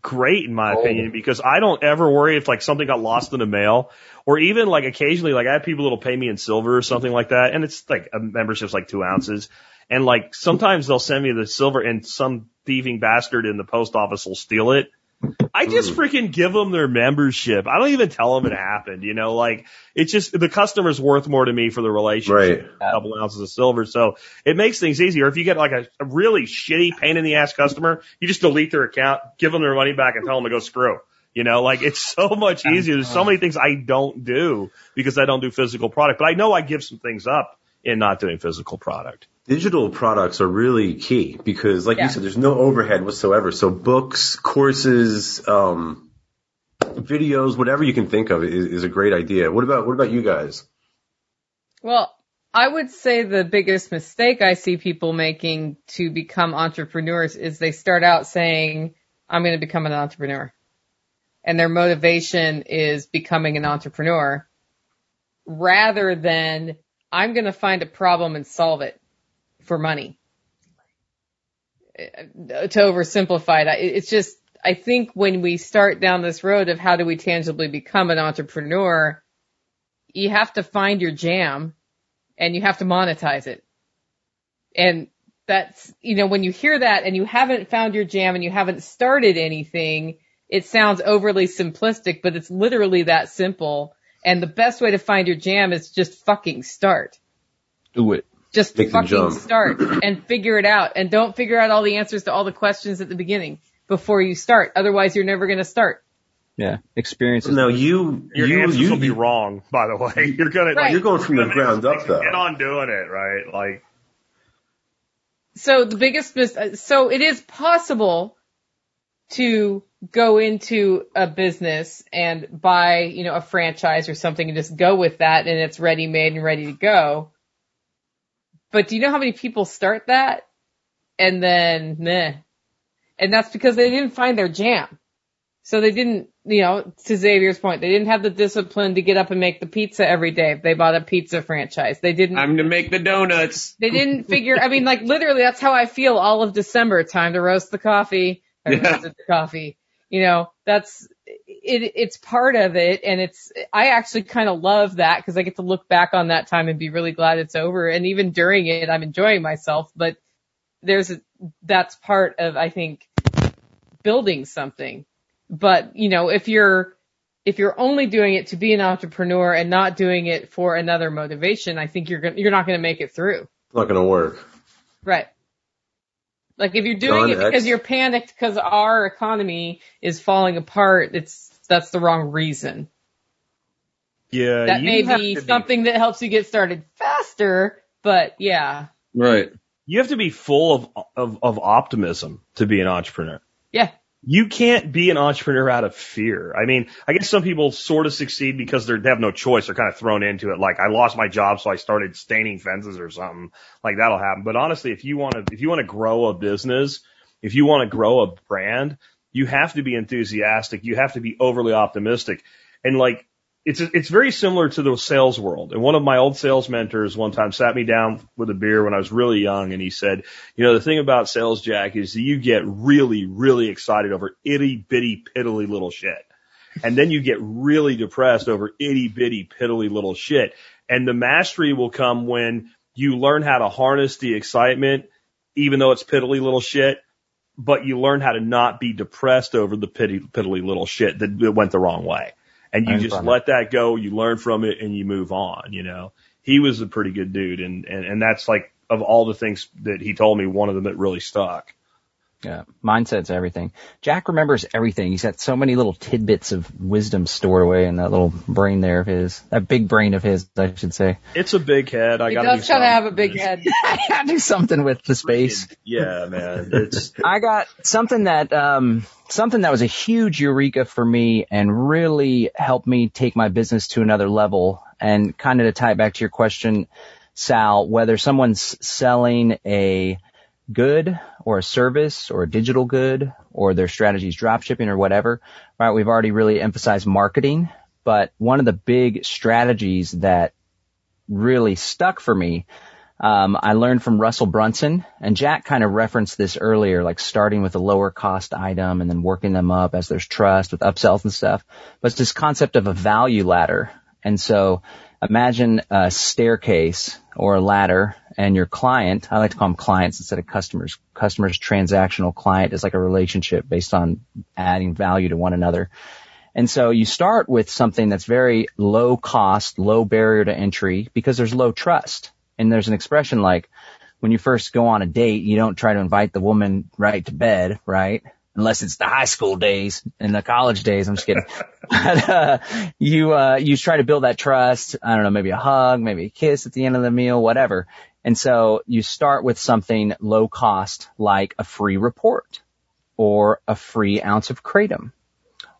great in my oh. opinion because I don't ever worry if like something got lost in the mail or even like occasionally like I have people that'll pay me in silver or something like that and it's like a membership's like two ounces and like sometimes they'll send me the silver and some thieving bastard in the post office will steal it. I just hmm. freaking give them their membership. I don't even tell them it happened, you know, like it's just the customer's worth more to me for the relationship Right. a couple ounces of silver. So it makes things easier. If you get like a, a really shitty pain in the ass customer, you just delete their account, give them their money back and tell them to go screw. You know, like it's so much easier. There's so many things I don't do because I don't do physical product, but I know I give some things up in not doing physical product. digital products are really key because like Yeah. you said, there's no overhead whatsoever. So books, courses, um, videos, whatever you can think of is, is a great idea. What about, what about you guys? Well, I would say the biggest mistake I see people making to become entrepreneurs is they start out saying, I'm going to become an entrepreneur. And their motivation is becoming an entrepreneur rather than I'm going to find a problem and solve it for money. To oversimplify it, it's just, I think when we start down this road of how do we tangibly become an entrepreneur, you have to find your jam and you have to monetize it. And that's, you know, when you hear that and you haven't found your jam and you haven't started anything, it sounds overly simplistic, but it's literally that simple. And the best way to find your jam is just fucking start. Do it. Just Take the fucking jump. start and figure it out. And don't figure out all the answers to all the questions at the beginning before you start. Otherwise you're never going to start. Yeah. Experiences. Now you, Your you, answers you, will be wrong, by the way. You're gonna, Right. like, you're going from the ground up though. get on doing it, right? Like, So the biggest mis- so it is possible to go into a business and buy, you know, a franchise or something and just go with that and it's ready made and ready to go. But do you know how many people start that and then meh? And that's because they didn't find their jam. So they didn't, you know, to Xavier's point, they didn't have the discipline to get up and make the pizza every day if they bought a pizza franchise. They didn't. I'm to make the donuts. They didn't figure. I mean, like literally, that's how I feel all of December. Time to roast the coffee. I Yeah. roasted the coffee. You know, that's it. It's part of it, and it's. I actually kind of love that because I get to look back on that time and be really glad it's over. And even during it, I'm enjoying myself. But there's a, that's part of I think building something. But you know, if you're if you're only doing it to be an entrepreneur and not doing it for another motivation, I think you're gonna, you're not going to make it through. It's not going to work. Right. Like if you're doing John it because X. you're panicked because our economy is falling apart, it's that's the wrong reason. Yeah, That you may have be to something that helps you get started faster, but yeah. Right. you have to be full of, of of optimism to be an entrepreneur. Yeah. You can't be an entrepreneur out of fear. I mean, I guess some people sort of succeed because they're, they have no choice. They're kind of thrown into it. Like I lost my job, so I started staining fences or something. Like that'll happen. But honestly, if you want to, if you want to grow a business, if you want to grow a brand, you have to be enthusiastic. You have to be overly optimistic. And like, it's, it's very similar to the sales world. And one of my old sales mentors one time sat me down with a beer when I was really young and he said, you know, the thing about sales, Jack, is that you get really, really excited over itty bitty piddly little shit. And then you get really depressed over itty bitty piddly little shit. And the mastery will come when you learn how to harness the excitement, even though it's piddly little shit, but you learn how to not be depressed over the pity, piddly little shit that went the wrong way. And you just from it. let that go, you learn from it and you move on, you know. He was a pretty good dude and, and, and that's like of all the things that he told me, one of them that really stuck. Yeah, mindset's everything. Jack remembers everything. He's got so many little tidbits of wisdom stored away in that little brain there of his, that big brain of his, I should say. It's a big head. I He gotta does do kind of have a something. big head. I gotta do something with the space. Yeah, man. It's I got something that um something that was a huge eureka for me and really helped me take my business to another level and kind of to tie it back to your question Sal whether someone's selling a good or a service or a digital good or their strategy is drop shipping or whatever right we've already really emphasized marketing but one of the big strategies that really stuck for me um, I learned from Russell Brunson and Jack kind of referenced this earlier, like starting with a lower cost item and then working them up as there's trust with upsells and stuff. But it's this concept of a value ladder. And so imagine a staircase or a ladder and your client, I like to call them clients instead of customers. Customers transactional client is like a relationship based on adding value to one another. And so you start with something that's very low cost, low barrier to entry because there's low trust. And there's an expression like when you first go on a date, you don't try to invite the woman right to bed, right? Unless it's the high school days and the college days. I'm just kidding. but, uh, you, uh, you try to build that trust. I don't know, maybe a hug, maybe a kiss at the end of the meal, whatever. And so you start with something low cost like a free report or a free ounce of kratom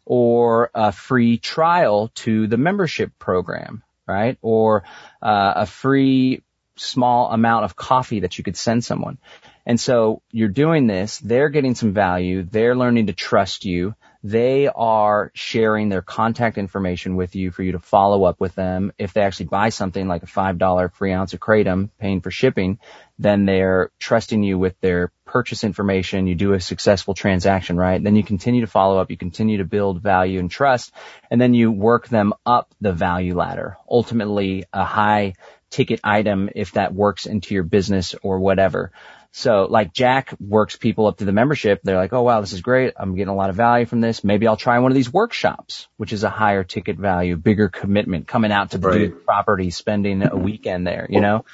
or a free trial to the membership program, right? Or uh, a free small amount of coffee that you could send someone. And so you're doing this, they're getting some value, they're learning to trust you, they are sharing their contact information with you for you to follow up with them. If they actually buy something like a $5 free ounce of kratom paying for shipping, then they're trusting you with their purchase information. You do a successful transaction, right? Then you continue to follow up. You continue to build value and trust and then you work them up the value ladder. Ultimately a high ticket item if that works into your business or whatever. So like Jack works people up to the membership. They're like, oh wow, this is great. I'm getting a lot of value from this. Maybe I'll try one of these workshops, which is a higher ticket value, bigger commitment, coming out to the Right. property, spending a weekend there, you know?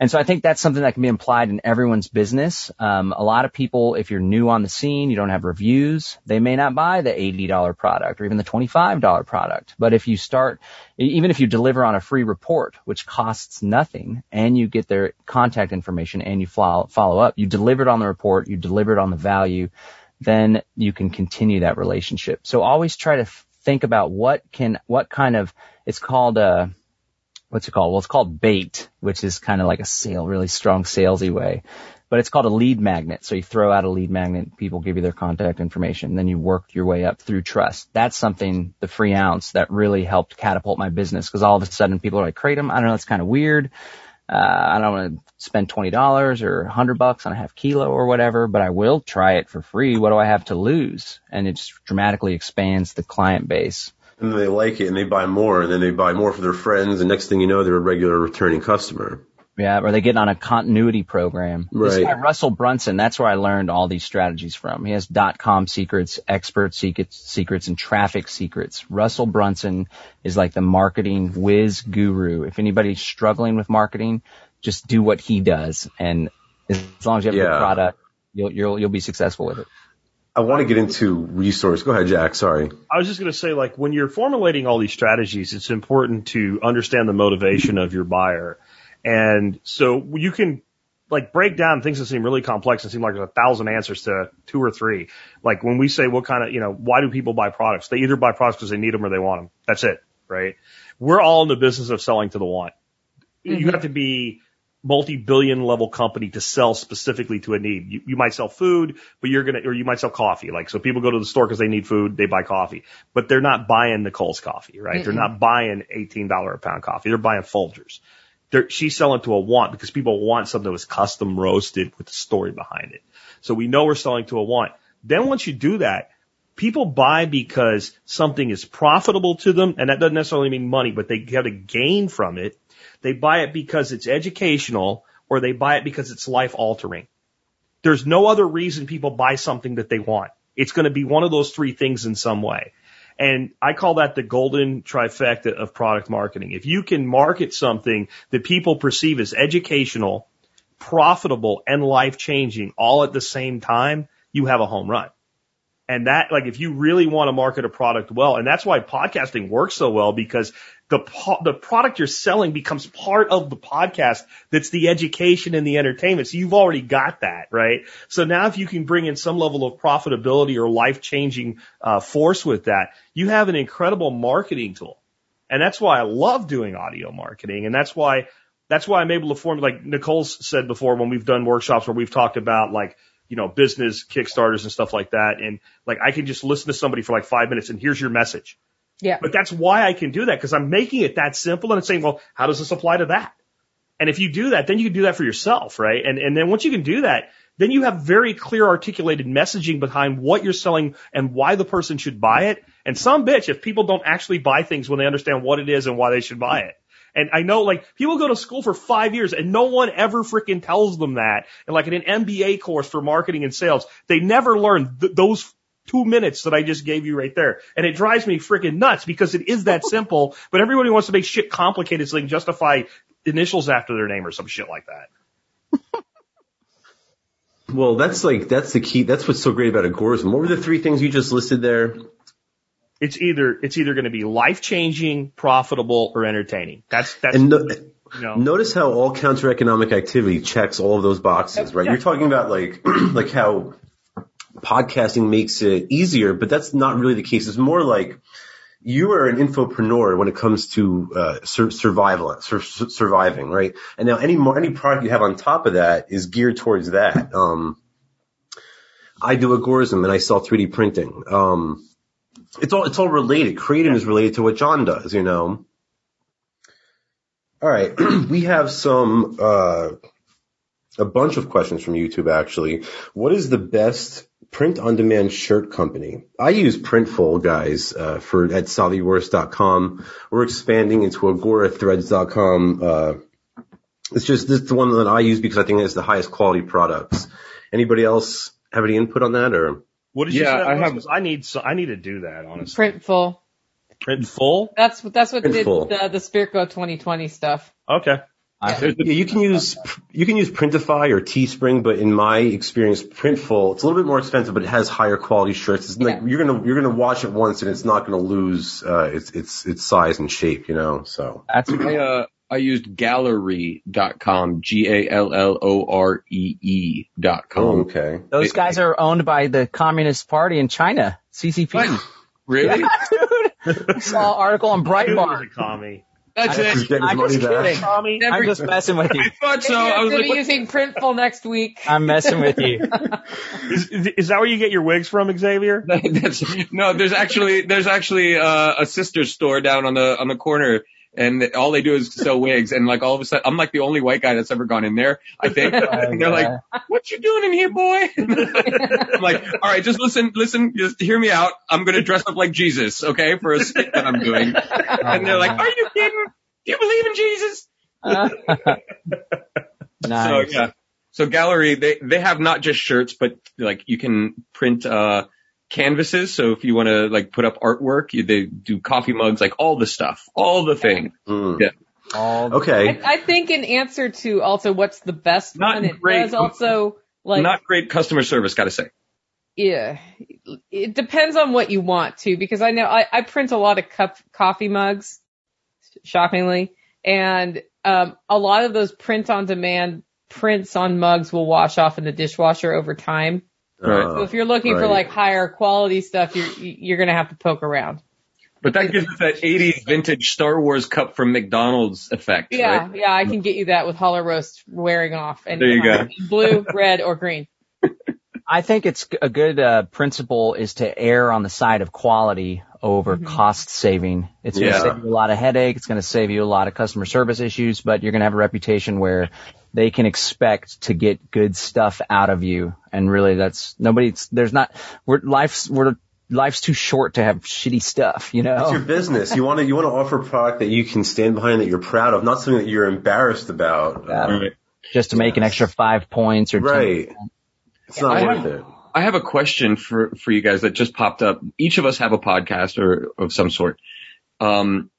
And so I think that's something that can be implied in everyone's business. Um, a lot of people, if you're new on the scene, you don't have reviews, they may not buy the $80 product or even the $25 product. But if you start, even if you deliver on a free report, which costs nothing, and you get their contact information and you follow, follow up, you delivered on the report, you delivered on the value, then you can continue that relationship. So always try to think about what can, what kind of, it's called a, what's it called? Well, it's called bait, which is kind of like a sale, really strong salesy way. but it's called a lead magnet. So you throw out a lead magnet, people give you their contact information, then you work your way up through trust. That's something, the free ounce, that really helped catapult my business because all of a sudden people are like, Kratom, I don't know, it's kind of weird. Uh, I don't want to spend $20 or a 100 bucks on a half kilo or whatever, but I will try it for free. What do I have to lose? And it just dramatically expands the client base. And they like it and they buy more and then they buy more for their friends and next thing you know they're a regular returning customer. Yeah, or they get on a continuity program. This Right. guy, Russell Brunson, that's where I learned all these strategies from. He has dot com secrets, expert secrets, secrets, and traffic secrets. Russell Brunson is like the marketing whiz guru. If anybody's struggling with marketing, just do what he does. And as long as you have a Yeah. good product, you'll, you'll, you'll be successful with it. I want to get into resource. Go ahead, Jack. Sorry. I was just going to say, like, when you're formulating all these strategies, it's important to understand the motivation of your buyer. And so you can, like, break down things that seem really complex and seem like there's a thousand answers to two or three. Like, when we say what kind of, you know, why do people buy products? They either buy products because they need them or they want them. That's it, right? We're all in the business of selling to the want. You mm-hmm. have to be multi-billion level company to sell specifically to a need. You, you might sell food, but you're gonna, or you might sell coffee. Like, so people go to the store because they need food, they buy coffee, but they're not buying Nicole's coffee, right? They're not buying $18 a pound coffee. They're buying Folgers. They're, she's selling to a want because people want something that was custom roasted with a story behind it. So we know we're selling to a want. Then once you do that, people buy because something is profitable to them, and that doesn't necessarily mean money, but they get a gain from it. They buy it because it's educational, or they buy it because it's life altering. There's no other reason people buy something that they want. It's going to be one of those three things in some way. And I call that the golden trifecta of product marketing. If you can market something that people perceive as educational, profitable, and life changing all at the same time, you have a home run. And that, like, if you really want to market a product well, and that's why podcasting works so well because the, po- the product you're selling becomes part of the podcast that's the education and the entertainment. So you've already got that, right? So now if you can bring in some level of profitability or life changing, uh, force with that, you have an incredible marketing tool. And that's why I love doing audio marketing. And that's why, that's why I'm able to form, like Nicole's said before when we've done workshops where we've talked about like, you know, business kickstarters and stuff like that. And like, I can just listen to somebody for like five minutes and here's your message. Yeah. But that's why I can do that because I'm making it that simple and it's saying, well, how does this apply to that? And if you do that, then you can do that for yourself, right? And, and then once you can do that, then you have very clear articulated messaging behind what you're selling and why the person should buy it. And some bitch if people don't actually buy things when they understand what it is and why they should buy it. And I know like people go to school for five years and no one ever freaking tells them that. And like in an MBA course for marketing and sales, they never learn th- those two minutes that I just gave you right there. And it drives me freaking nuts because it is that simple, but everybody wants to make shit complicated so they can justify initials after their name or some shit like that. Well, that's like that's the key. That's what's so great about Agorism. What were the three things you just listed there? It's either, it's either going to be life changing, profitable, or entertaining. That's, that's, And no, you know, notice how all counter economic activity checks all of those boxes, right? You're talking about like like how podcasting makes it easier, but that's not really the case. It's more like you are an infopreneur when it comes to uh, sur- survival, sur- sur- surviving, right? And now any more any product you have on top of that is geared towards that. Um, I do agorism and I sell 3D printing. Um, it's all it's all related. Creating is related to what John does, you know. All right, we have some uh, a bunch of questions from YouTube actually. What is the best print-on-demand shirt company? I use Printful, guys, uh, for at solidworst.com. We're expanding into agorathreads.com. Uh, it's just this is the one that I use because I think it's the highest quality products. Anybody else have any input on that or? What did you Yeah, say? that I have- I need, so, I need to do that, honestly. Printful. Print full? That's what that's what did the, the Spirko 2020 stuff. Okay. Yeah, you can use you can use Printify or Teespring, but in my experience, Printful it's a little bit more expensive, but it has higher quality shirts. It's like Yeah. you're gonna you're gonna wash it once and it's not gonna lose uh, its its its size and shape, you know. So That's I, uh, I used gallery.com, G-A-L-L-O-R-E-E dot com. oh, okay. those guys are owned by the Communist Party in China, CCP. Really? Yeah, dude. I saw an article on Dude Breitbart. a commie. That's I- it. He's getting his I'm just back. kidding. Tommy, Never- I'm just messing with you. I thought so. I I'm was like, be using Printful next week. I'm messing with you. is, is that where you get your wigs from, Xavier? That's, no, there's actually there's actually uh, a sister store down on the on the corner, and all they do is sell wigs. And like all of a sudden, I'm like the only white guy that's ever gone in there. I think. and they're like, "What you doing in here, boy?" I'm like, "All right, just listen, listen, just hear me out. I'm gonna dress up like Jesus, okay, for a skit that I'm doing." And they're like, "Are you kidding? Do you believe in Jesus?" nice. So yeah. So gallery, they they have not just shirts, but like you can print uh canvases. So if you want to like put up artwork, you, they do coffee mugs, like all the stuff, all the thing. Mm. Yeah. All Okay. I, I think in answer to also what's the best Not one, it great. does also like Not great customer service, gotta say. yeah. It depends on what you want to because I know I, I print a lot of cup coffee mugs, shockingly, and um, a lot of those print on demand prints on mugs will wash off in the dishwasher over time. Right. So if you're looking for like higher quality stuff, you're you're gonna have to poke around. But that gives us that 80s vintage Star Wars cup from McDonald's effect, Yeah, right? yeah, I can get you that with hollow roast wearing off. And There you go. Blue, red, or green. I think it's a good uh, principle is to err on the side of quality over Mhm. cost saving. It's going to Yeah. save you a lot of headache. It's going to save you a lot of customer service issues, but you're going to have a reputation where they can expect to get good stuff out of you. And really that's nobody's, there's not, we're life's, we're, life's too short to have shitty stuff, you know? It's your business. You want to you want to offer a product that you can stand behind that you're proud of, not something that you're embarrassed about. Yeah. Right. Just to make an extra five points or 10 right. It's not I worth have- it. I have a question for, for you guys that just popped up. Each of us have a podcast or of some sort. Um,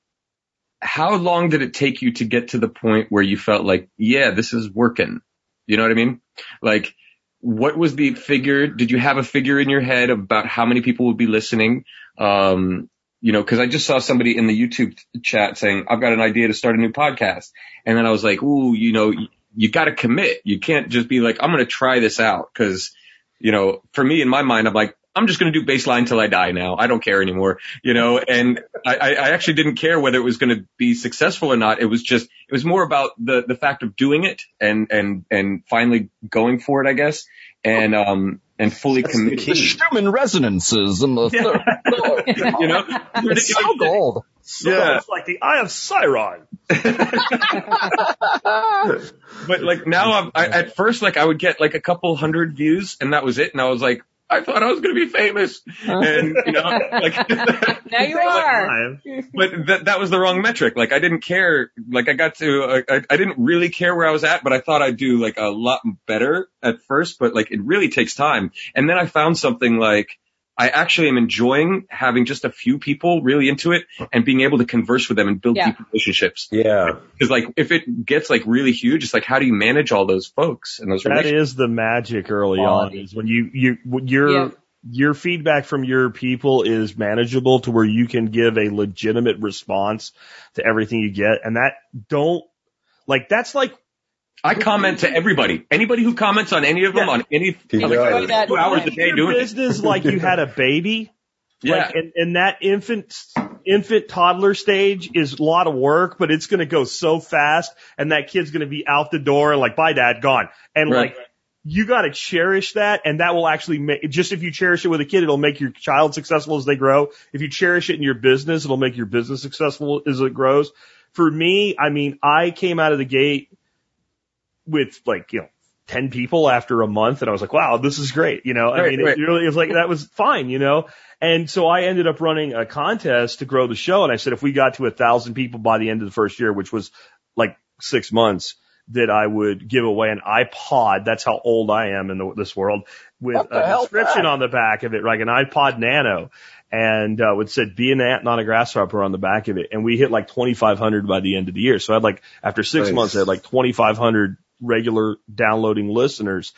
how long did it take you to get to the point where you felt like, yeah, this is working? You know what I mean? Like, what was the figure? Did you have a figure in your head about how many people would be listening? Um, you know, cause I just saw somebody in the YouTube chat saying, I've got an idea to start a new podcast. And then I was like, ooh, you know, you, you gotta commit. You can't just be like, I'm going to try this out. Cause, you know, for me in my mind, I'm like, I'm just going to do baseline till I die now. I don't care anymore, you know, and I, I actually didn't care whether it was going to be successful or not. It was just, it was more about the, the fact of doing it and, and, and finally going for it, I guess. And, um, and fully That's the committed. Schumann resonances in the third You know, It's so gold. Yeah. It's like the Eye of Sauron. but like now I'm, I, at first, like I would get like a couple hundred views and that was it. And I was like, I thought I was going to be famous. And, you know, like, Now you are. But that that was the wrong metric. Like I didn't care. Like I got to, uh, I, I didn't really care where I was at, but I thought I'd do like a lot better at first. But like it really takes time. And then I found something like I actually am enjoying having just a few people really into it and being able to converse with them and build Yeah. deep relationships. Yeah. Because like if it gets like really huge, it's like how do you manage all those folks and those That relationships? is the magic early Quality. on is when you, you, when your, Yeah. your feedback from your people is manageable to where you can give a legitimate response to everything you get. And that don't, like, that's like, I comment to everybody. Anybody who comments on any of them Yeah. on any He I'm does. like, That- two hours a day your doing it. business like you had a baby. Yeah. Like, and, and that infant, infant toddler stage is a lot of work, but it's going to go so fast and that kid's going to be out the door like, bye dad, gone. And Right. like, you got to cherish that and that will actually make, just if you cherish it with a kid, it'll make your child successful as they grow. If you cherish it in your business, it'll make your business successful as it grows. For me, I mean, I came out of the gate with like, you know, 10 people after a month and I was like, wow, this is great. You know, I mean, right. it really, it was like, that was fine, you know? And so I ended up running a contest to grow the show. And I said, if we got to a thousand people by the end of the first year, which was like six months, that I would give away an iPod. That's how old I am in the, this world with a description that? on the back of it, like an iPod Nano. And, uh, it said, be an ant, not a grasshopper on the back of it. And we hit like 2,500 by the end of the year. So I had like, after six Nice. months, I had like 2,500 regular downloading listeners.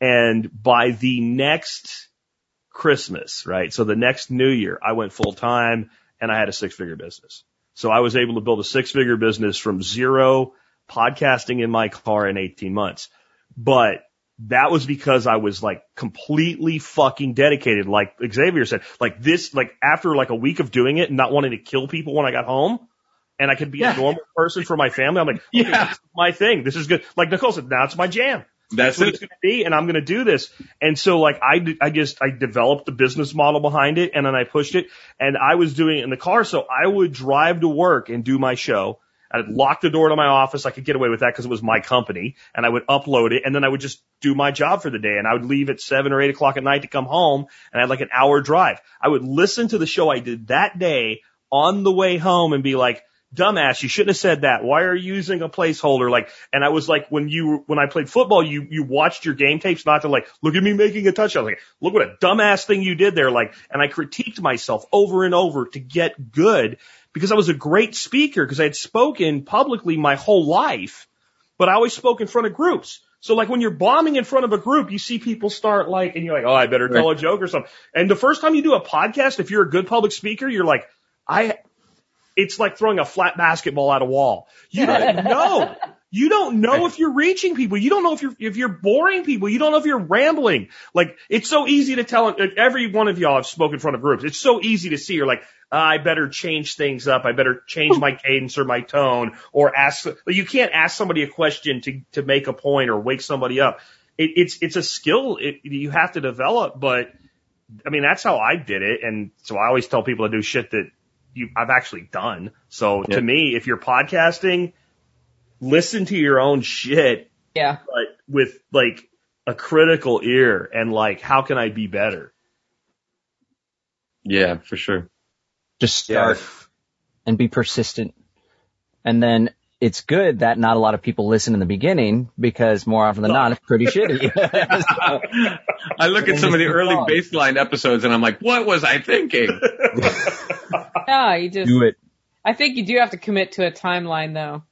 And by the next Christmas, right? So the next New Year, I went full time and I had a six figure business. So I was able to build a six figure business from zero podcasting in my car in 18 months. But that was because I was like completely fucking dedicated. Like Xavier said, like this, like after like a week of doing it and not wanting to kill people when I got home, and I could be Yeah. a normal person for my family. I'm like, okay, Yeah. this is my thing. This is good. Like Nicole said, now it's my jam. That's what it. it's going to be, and I'm going to do this. And so, like, I, I just, I developed the business model behind it, and then I pushed it, and I was doing it in the car. So I would drive to work and do my show. I'd lock the door to my office. I could get away with that because it was my company, and I would upload it, and then I would just do my job for the day. And I would leave at seven or eight o'clock at night to come home, and I had like an hour drive. I would listen to the show I did that day on the way home and be like, dumbass, you shouldn't have said that. Why are you using a placeholder? Like, and I was like, when you, when I played football, you, you watched your game tapes, not to like, look at me making a touchdown. Like, look what a dumbass thing you did there. Like, and I critiqued myself over and over to get good because I was a great speaker because I had spoken publicly my whole life, but I always spoke in front of groups. So like when you're bombing in front of a group, you see people start like, and you're like, oh, I better tell a joke or something. And the first time you do a podcast, if you're a good public speaker, you're like, I, it's like throwing a flat basketball at a wall. You don't know. You don't know if you're reaching people. You don't know if you're if you're boring people. You don't know if you're rambling. Like it's so easy to tell. Every one of y'all have spoken in front of groups. It's so easy to see. You're like, "Ah, I better change things up. I better change my cadence or my tone, or ask. You can't ask somebody a question to to make a point or wake somebody up. It, it's it's a skill it, you have to develop. But I mean, that's how I did it. And so I always tell people to do shit that you I've actually done. So Yeah. to me, if you're podcasting, listen to your own shit, Yeah. but with like a critical ear and like, how can I be better? Yeah, for sure. Just Yeah. start and be persistent. And then it's good that not a lot of people listen in the beginning because more often than not, it's pretty shitty. I look at some of the early Wrong. baseline episodes and I'm like, what was I thinking? Yeah, you just, Do it. I think you do have to commit to a timeline though.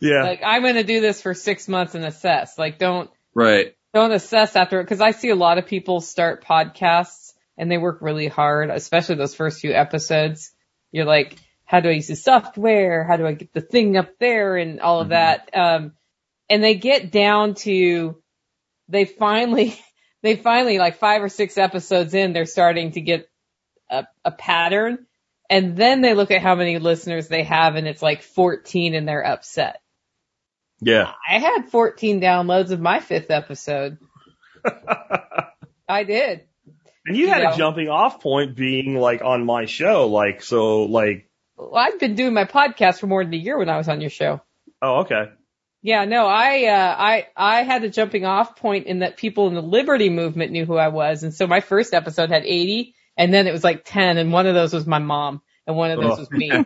Yeah. Like, I'm going to do this for six months and assess. Like, don't, right. don't assess after, cause I see a lot of people start podcasts and they work really hard, especially those first few episodes. You're like, how do I use the software? How do I get the thing up there and all of that? Um, and they get down to, they finally, they finally like five or six episodes in, they're starting to get a, a pattern. And then they look at how many listeners they have and it's like 14 and they're upset. Yeah. I had 14 downloads of my fifth episode. I did. And you had Yeah. a jumping off point being like on my show. Like, so like, Well, I've been doing my podcast for more than a year when I was on your show. oh, okay. Yeah, no, I, uh, I, I had a jumping off point in that people in the liberty movement knew who I was. And so my first episode had 80 and then it was like 10 and one of those was my mom and one of those Oh. was me. Oh.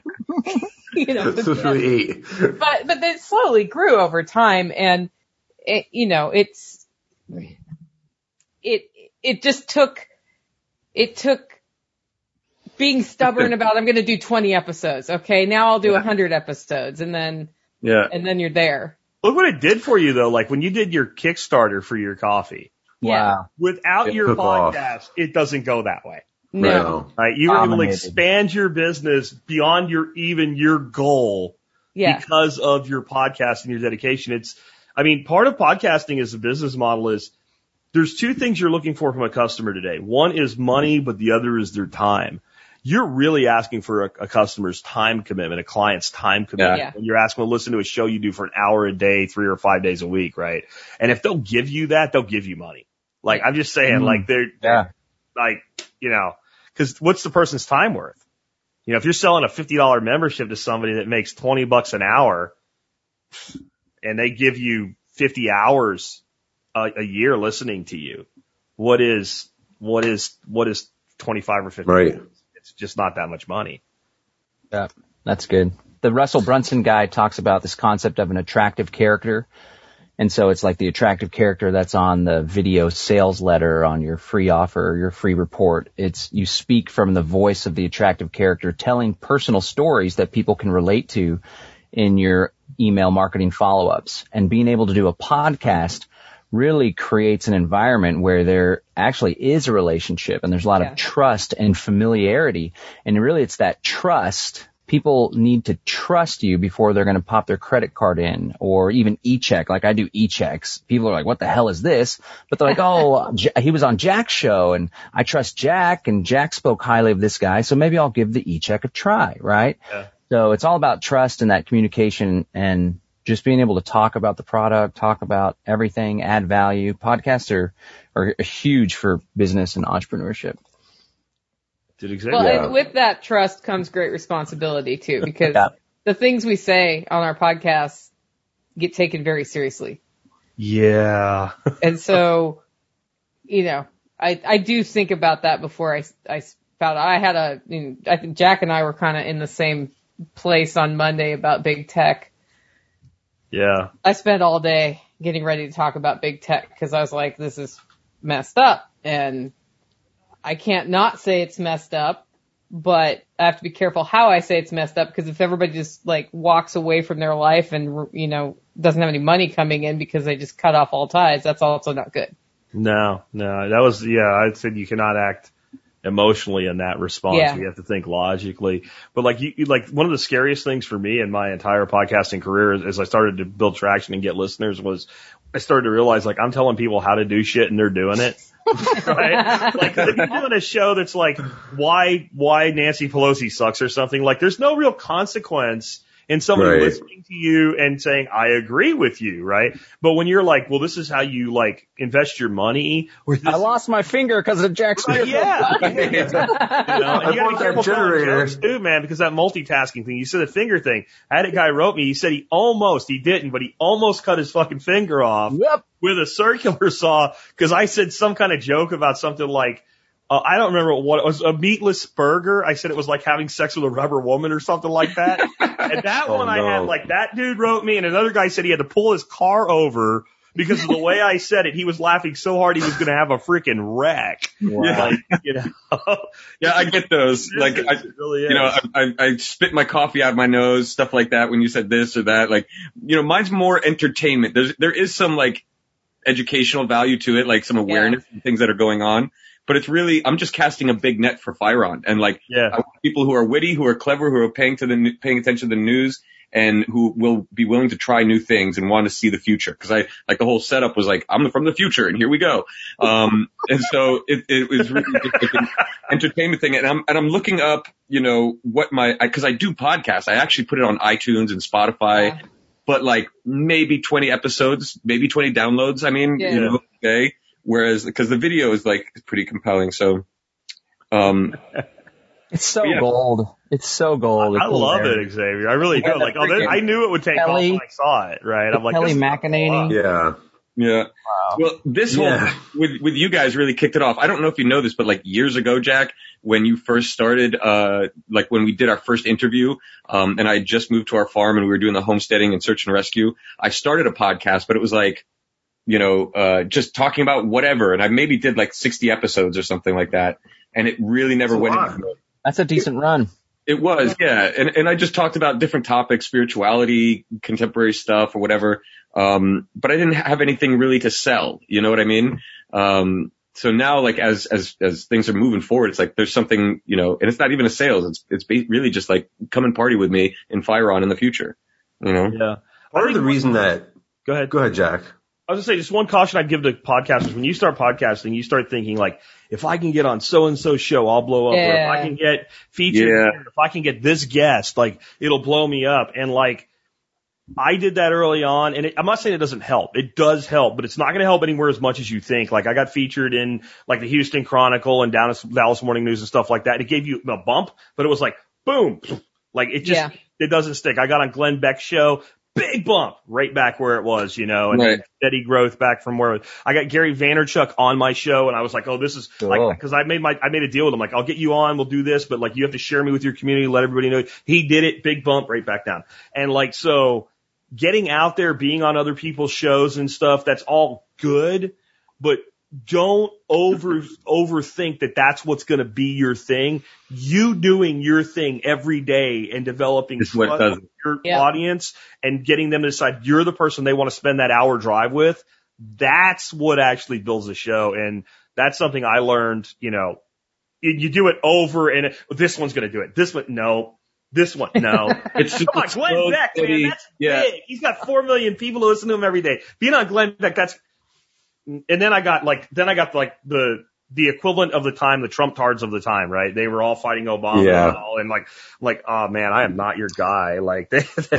you know, so it's really eight. but but it slowly grew over time and it, you know it's it it just took it took being stubborn about I'm going to do 20 episodes okay now I'll do 100 episodes and then Yeah. and then you're there Look what it did for you though. Like when you did your Kickstarter for your coffee yeah Wow. without It your took off. podcast, it doesn't go that way. No No. Right? You were able to expand your business beyond your, even your goal yeah because of your podcast and your dedication. It's, I mean, part of podcasting as a business model is there's two things you're looking for from a customer today. One is money, but the other is their time. You're really asking for a, a customer's time commitment, a client's time commitment. Yeah. When you're asking to listen to a show you do for an hour a day, three or five days a week, right? And if they'll give you that, they'll give you money. Like I'm just saying, Mm. like they're, Yeah. like, you know, cause what's the person's time worth? You know, if you're selling a $50 membership to somebody that makes 20 bucks an hour and they give you 50 hours a, a year listening to you, what is, what is, what is 25 or 50? Right. It's just not that much money. Yeah, that's good. The Russell Brunson guy talks about this concept of an attractive character. And so it's like the attractive character that's on the video sales letter on your free offer or your free report. It's you speak from the voice of the attractive character telling personal stories that people can relate to in your email marketing follow-ups and being able to do a podcast really creates an environment where there actually is a relationship and there's a lot Yeah. of trust and familiarity. And really it's that trust. People need to trust you before they're going to pop their credit card in or even e-check. Like I do e-checks. People are like, what the hell is this? But they're like, oh, J- he was on Jack's show and I trust Jack and Jack spoke highly of this guy. So maybe I'll give the e-check a try, right? Yeah. So it's all about trust and that communication and just being able to talk about the product, talk about everything, add value. Podcasts are, are huge for business and entrepreneurship. Did exactly. Well, Yeah. and with that trust comes great responsibility too, because Yeah. the things we say on our podcasts get taken very seriously. yeah. And so, you know, I, I do think about that before I, I spout. I had a, you know, I think Jack and I were kind of in the same place on Monday about big tech. Yeah. I spent all day getting ready to talk about big tech because I was like, this is messed up and I can't not say it's messed up, but I have to be careful how I say it's messed up because if everybody just like walks away from their life and, you know, doesn't have any money coming in because they just cut off all ties, that's also not good. No, no, that was, yeah, I said you cannot act emotionally in that response. Yeah. You have to think logically. But like you, like one of the scariest things for me in my entire podcasting career as I started to build traction and get listeners was I started to realize like I'm telling people how to do shit and they're doing it. right? Like if you're doing a show that's like why why Nancy Pelosi sucks or something, like there's no real consequence in somebody Right. listening to you and saying, I agree with you, right? But when you're like, well, this is how you like invest your money or this I lost my finger because of Jack Right, Smith. yeah. you know, and you I gotta be that careful telling generator. too, man, because that multitasking thing. You said the finger thing. I had a guy wrote me. He said he almost, he didn't, but he almost cut his fucking finger off Yep. with a circular saw because I said some kind of joke about something like. Uh, I don't remember what it was. A meatless burger. I said it was like having sex with a rubber woman or something like that. and that Oh, one I had like that dude wrote me, and another guy said he had to pull his car over because of the way I said it. He was laughing so hard he was going to have a freaking wreck. Yeah. Like, you know. Yeah, I get those. Like, I, It really is. you know, I, I, I spit my coffee out of my nose, stuff like that. When you said this or that, like, you know, mine's more entertainment. There's, there is some like educational value to it, like some awareness and things that are going on. But it's really, I'm just casting a big net for Firon and like yeah. I want people who are witty, who are clever, who are paying to the paying attention to the news, and who will be willing to try new things and want to see the future. Because I like the whole setup was like I'm from the future, and here we go. Um, and so it, it was really just like an entertainment thing, and I'm and I'm looking up, you know, what my because I, do podcasts. I actually put it on iTunes and Spotify. But like maybe 20 episodes, maybe 20 downloads. I mean, Yeah. you know, okay. Whereas, because the video is like pretty compelling. So, um, It's so Yeah. gold. It's so gold. I It's so love rare. it, Xavier. I really do. Yeah, Like, oh, I knew it would take off Kelly- when I saw it, right? I'm like, Kelly this McEnany. Yeah. yeah. Wow. Well, this Yeah. whole with with you guys really kicked it off. I don't know if you know this, but like years ago, Jack, when you first started, uh, like when we did our first interview, um, and I had just moved to our farm and we were doing the homesteading and search and rescue. I started a podcast, but it was like, you know, uh, just talking about whatever, and I maybe did like 60 episodes or something like that, and it really never That's went. lot. Anywhere. That's a decent run. It was, yeah. And, and I just talked about different topics, spirituality, contemporary stuff or whatever. Um, but I didn't have anything really to sell. You know what I mean? Um, so now like as, as, as things are moving forward, it's like there's something, you know, and it's not even a sales. It's, it's really just like come and party with me in Firon in the future. You know? Yeah. Part of the reason that, Go ahead. go ahead, Jack. I was gonna say, just one caution I'd give to podcasters. When you start podcasting, you start thinking like, if I can get on so and so show, I'll blow up. Or if I can get featured, Yeah. if I can get this guest, like, it'll blow me up. And like, I did that early on, and it, I'm not saying it doesn't help. It does help, but it's not going to help anywhere as much as you think. Like, I got featured in like the Houston Chronicle and Dallas, Dallas Morning News and stuff like that. It gave you a bump, but it was like boom, like it just Yeah. it doesn't stick. I got on Glenn Beck's show, big bump, right back where it was, you know, and Right. steady growth back from where it was. I got Gary Vaynerchuk on my show, and I was like, oh, this is Cool. like because I made my I made a deal with him, like I'll get you on, we'll do this, but like you have to share me with your community, let everybody know. He did it, big bump, right back down, and like so, getting out there, being on other people's shows and stuff, that's all good, but don't over overthink that that's what's going to be your thing. You doing your thing every day and developing Is trust with your Yeah. audience and getting them to decide you're the person they want to spend that hour drive with. That's what actually builds a show, and that's something I learned. You know, you you do it over and it, this one's going to do it. This one, no. This one, no. It's just Come on, Glenn slow, Beck, man, that's yeah. big. He's got four million people who listen to him every day. Being on Glenn Beck, that's, and then I got like, then I got like the, the equivalent of the time, the Trump tards of the time, right? They were all fighting Obama Yeah. and, all, and like, like, oh man, I am not your guy. Like, they, they,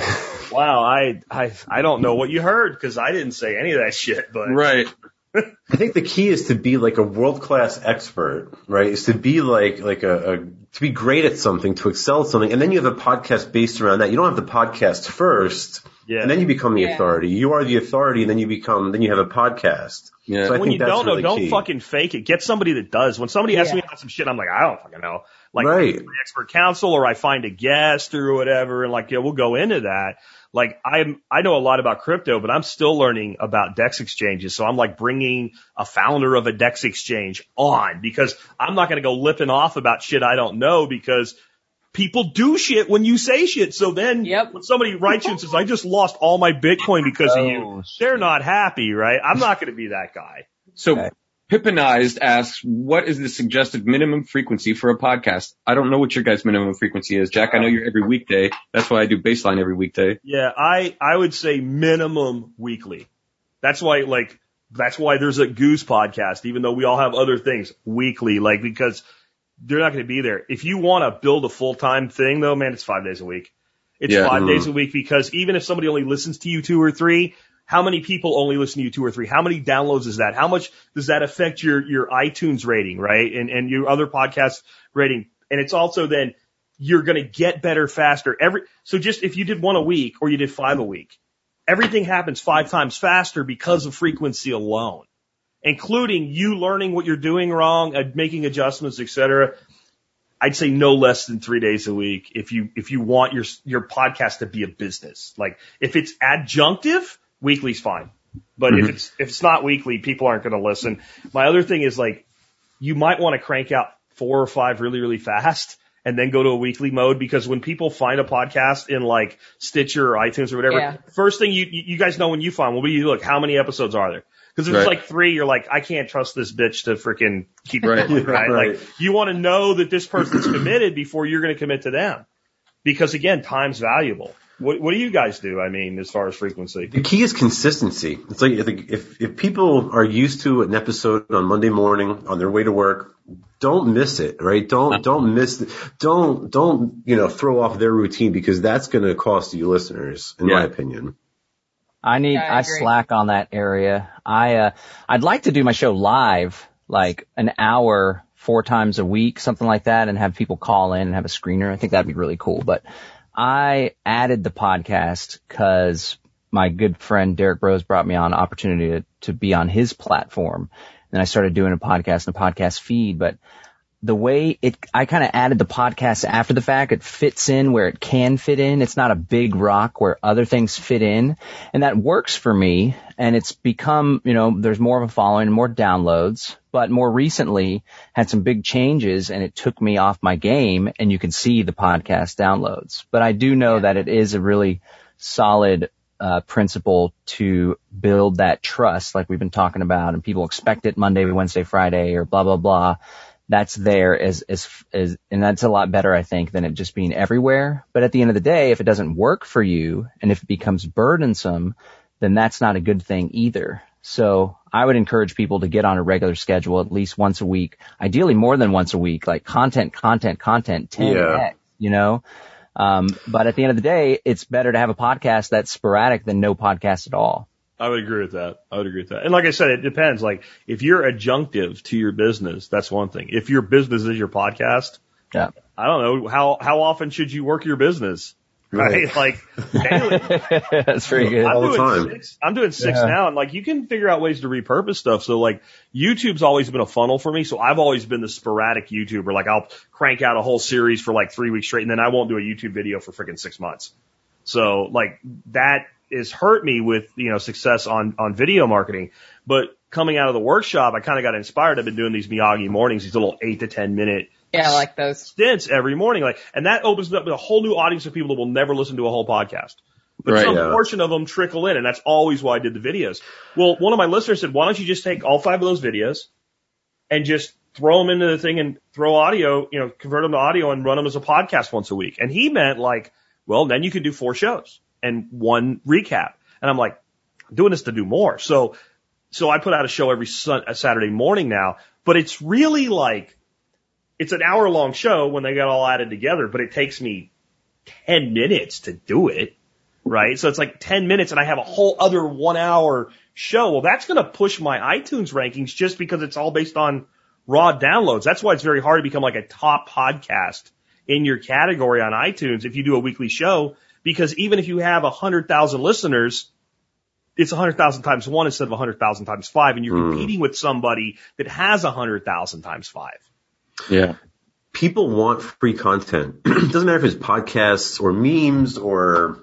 wow, I, I, I don't know what you heard because I didn't say any of that shit, but Right. I think the key is to be like a world class expert, right? Is to be like like a, a to be great at something, to excel at something, and then you have a podcast based around that. You don't have the podcast first, yeah. and then you become the Yeah. authority. You are the authority, and then you become then you have a podcast. Yeah. So I when think you that's don't know, really don't key. fucking fake it. Get somebody that does. When somebody asks me about some shit, I'm like, I don't fucking know. Like, Right. expert counsel, or I find a guest or whatever, and like, yeah, we'll go into that. Like, I'm, I know a lot about crypto, but I'm still learning about DEX exchanges. So I'm like bringing a founder of a DEX exchange on because I'm not going to go lipping off about shit I don't know because people do shit when you say shit. So then Yep. when somebody writes you and says, I just lost all my Bitcoin because of you, Oh, they're not happy, right? I'm not going to be that guy. So Okay. Pippinized asks, what is the suggested minimum frequency for a podcast? I don't know what your guys' minimum frequency is. Jack, I know you're every weekday. That's why I do baseline every weekday. Yeah, I I would say minimum weekly. That's why like that's why there's a Goose podcast, even though we all have other things weekly, like because they're not going to be there. If you want to build a full time thing, though, man, it's five days a week. It's Yeah. five Mhm. days a week because even if somebody only listens to you two or three, how many people only listen to you two or three? How many downloads is that? How much does that affect your your iTunes rating, right? And and your other podcast rating? And it's also then you're going to get better faster. Every so just if you did one a week or you did five a week, everything happens five times faster because of frequency alone, including you learning what you're doing wrong, making adjustments, etc. I'd say no less than three days a week if you if you want your your podcast to be a business. Like if it's adjunctive, weekly's fine. But if mm-hmm. it's if it's not weekly, people aren't going to listen. My other thing is like you might want to crank out four or five really really fast and then go to a weekly mode because when people find a podcast in like Stitcher or iTunes or whatever, Yeah. first thing you you you guys know when you find, well, what do you look? How many episodes are there? Because if Right. it's like three, you're like, I can't trust this bitch to freaking keep it Right. going, right? Right. Like you want to know that this person's committed before you're going to commit to them, because again, time's valuable. What what do you guys do? I mean, as far as frequency. The key is consistency. It's like if, if if people are used to an episode on Monday morning on their way to work, don't miss it, right? Don't don't miss don't don't you know throw off their routine because that's going to cost you listeners, in my opinion. I need, Yeah, I I, slack on that area. I, uh, I'd like to do my show live, like an hour, four times a week, something like that, and have people call in and have a screener. I think that'd be really cool. But I added the podcast cause my good friend Derrick Broze brought me on opportunity to, to be on his platform. And I started doing a podcast and a podcast feed, but the way it, I kind of added the podcast after the fact. It fits in where it can fit in. It's not a big rock where other things fit in. And that works for me. And it's become, you know, there's more of a following and more downloads, but more recently had some big changes and it took me off my game and you can see the podcast downloads. But I do know that it is a really solid uh, principle to build that trust like we've been talking about and people expect it Monday, Wednesday, Friday or blah, blah, blah that's there as, as, as, and that's a lot better, I think, than it just being everywhere. But at the end of the day, if it doesn't work for you and if it becomes burdensome, then that's not a good thing either. So I would encourage people to get on a regular schedule at least once a week, ideally more than once a week, like content, content, content, 10x, Yeah. you know? Um, but at the end of the day, it's better to have a podcast that's sporadic than no podcast at all. I would agree with that. I would agree with that. And like I said, it depends. Like if you're adjunctive to your business, that's one thing. If your business is your podcast, Yeah. I don't know how how often should you work your business, right? Like daily. that's very good. All I'm the doing time. six. I'm doing six Yeah. now, and like you can figure out ways to repurpose stuff. So like YouTube's always been a funnel for me. So I've always been the sporadic YouTuber. Like I'll crank out a whole series for like three weeks straight, and then I won't do a YouTube video for freaking six months. So like that has hurt me with you know success on on video marketing. But coming out of the workshop, I kind of got inspired. I've been doing these Miyagi mornings, these little eight to ten minute Yeah, I like those. stints every morning. Like, and that opens up a whole new audience of people that will never listen to a whole podcast. But Right, some yeah. portion of them trickle in, and that's always why I did the videos. Well, one of my listeners said, why don't you just take all five of those videos and just throw them into the thing and throw audio, you know, convert them to audio and run them as a podcast once a week. And he meant like, well, then you could do four shows and one recap. And I'm like, I'm doing this to do more. So, so I put out a show every sun, Saturday morning now but it's really like, it's an hour long show when they got all added together, but it takes me 10 minutes to do it. Right. So it's like 10 minutes and I have a whole other one hour show. Well, that's going to push my iTunes rankings just because it's all based on raw downloads. That's why it's very hard to become like a top podcast in your category on iTunes if you do a weekly show, because even if you have a hundred thousand listeners, it's a hundred thousand times one instead of a hundred thousand times five, and you're Mm. competing with somebody that has a hundred thousand times five. Yeah. people want free content. it doesn't matter if it's podcasts or memes or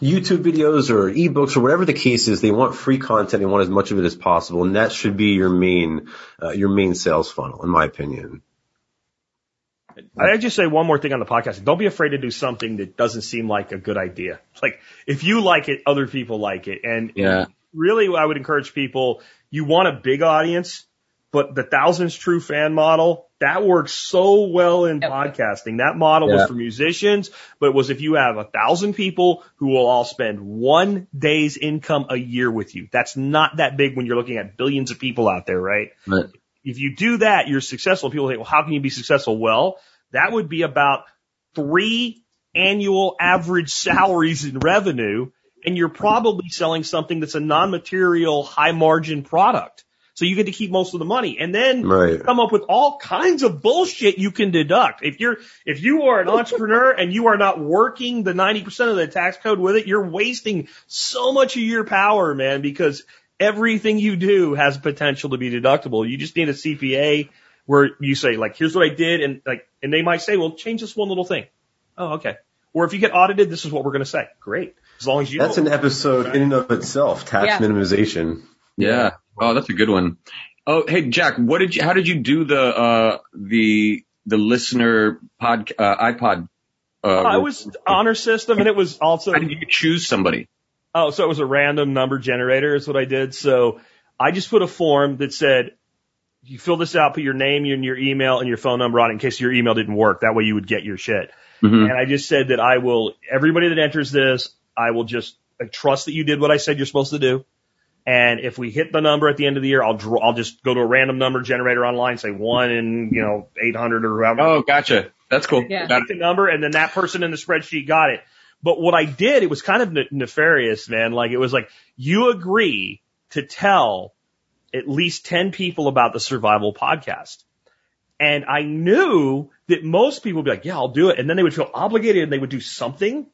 YouTube videos or ebooks or whatever the case is. They want free content. They want as much of it as possible, and that should be your main uh, your main sales funnel, in my opinion. I just say one more thing on the podcast. Don't be afraid to do something that doesn't seem like a good idea. Like if you like it, other people like it. And Yeah. really I would encourage people, you want a big audience, but the thousands true fan model, that works so well in Yep. podcasting. That model Yeah. was for musicians, but it was if you have a thousand people who will all spend one day's income a year with you. That's not that big when you're looking at billions of people out there, right? But if you do that, you're successful. People think, well, how can you be successful? Well, that would be about three annual average salaries in revenue, and you're probably selling something that's a non-material, high margin product. So you get to keep most of the money. And then Right. come up with all kinds of bullshit you can deduct. If you're, if you are an entrepreneur and you are not working the 90% of the tax code with it, you're wasting so much of your power, man, because everything you do has potential to be deductible. You just need a CPA where you say, like, here's what I did. And like, and they might say, well, change this one little thing. Oh, okay. Or if you get audited, this is what we're going to say. Great. As long as you That's an episode in and of itself. Tax Yeah. minimization. yeah. Oh, that's a good one. Oh, hey, Jack, what did you, how did you do the, uh, the, the listener pod, uh, iPod? Uh, I was honor system and it was also how did you choose somebody? Oh, so it was a random number generator is what I did. So I just put a form that said, you fill this out, put your name and your email and your phone number on it in case your email didn't work. That way you would get your shit. Mhm. And I just said that I will, everybody that enters this, I will just uh, trust that you did what I said you're supposed to do. And if we hit the number at the end of the year, I'll draw, I'll just go to a random number generator online, say one in, you know, 800 or whatever. Oh, gotcha. That's cool. Yeah. Got the number, and then that person in the spreadsheet got it. But what I did, it was kind of ne- nefarious, man. Like it was like you agree to tell at least 10 people about the survival podcast. And I knew that most people would be like, yeah, I'll do it. And then they would feel obligated and they would do something,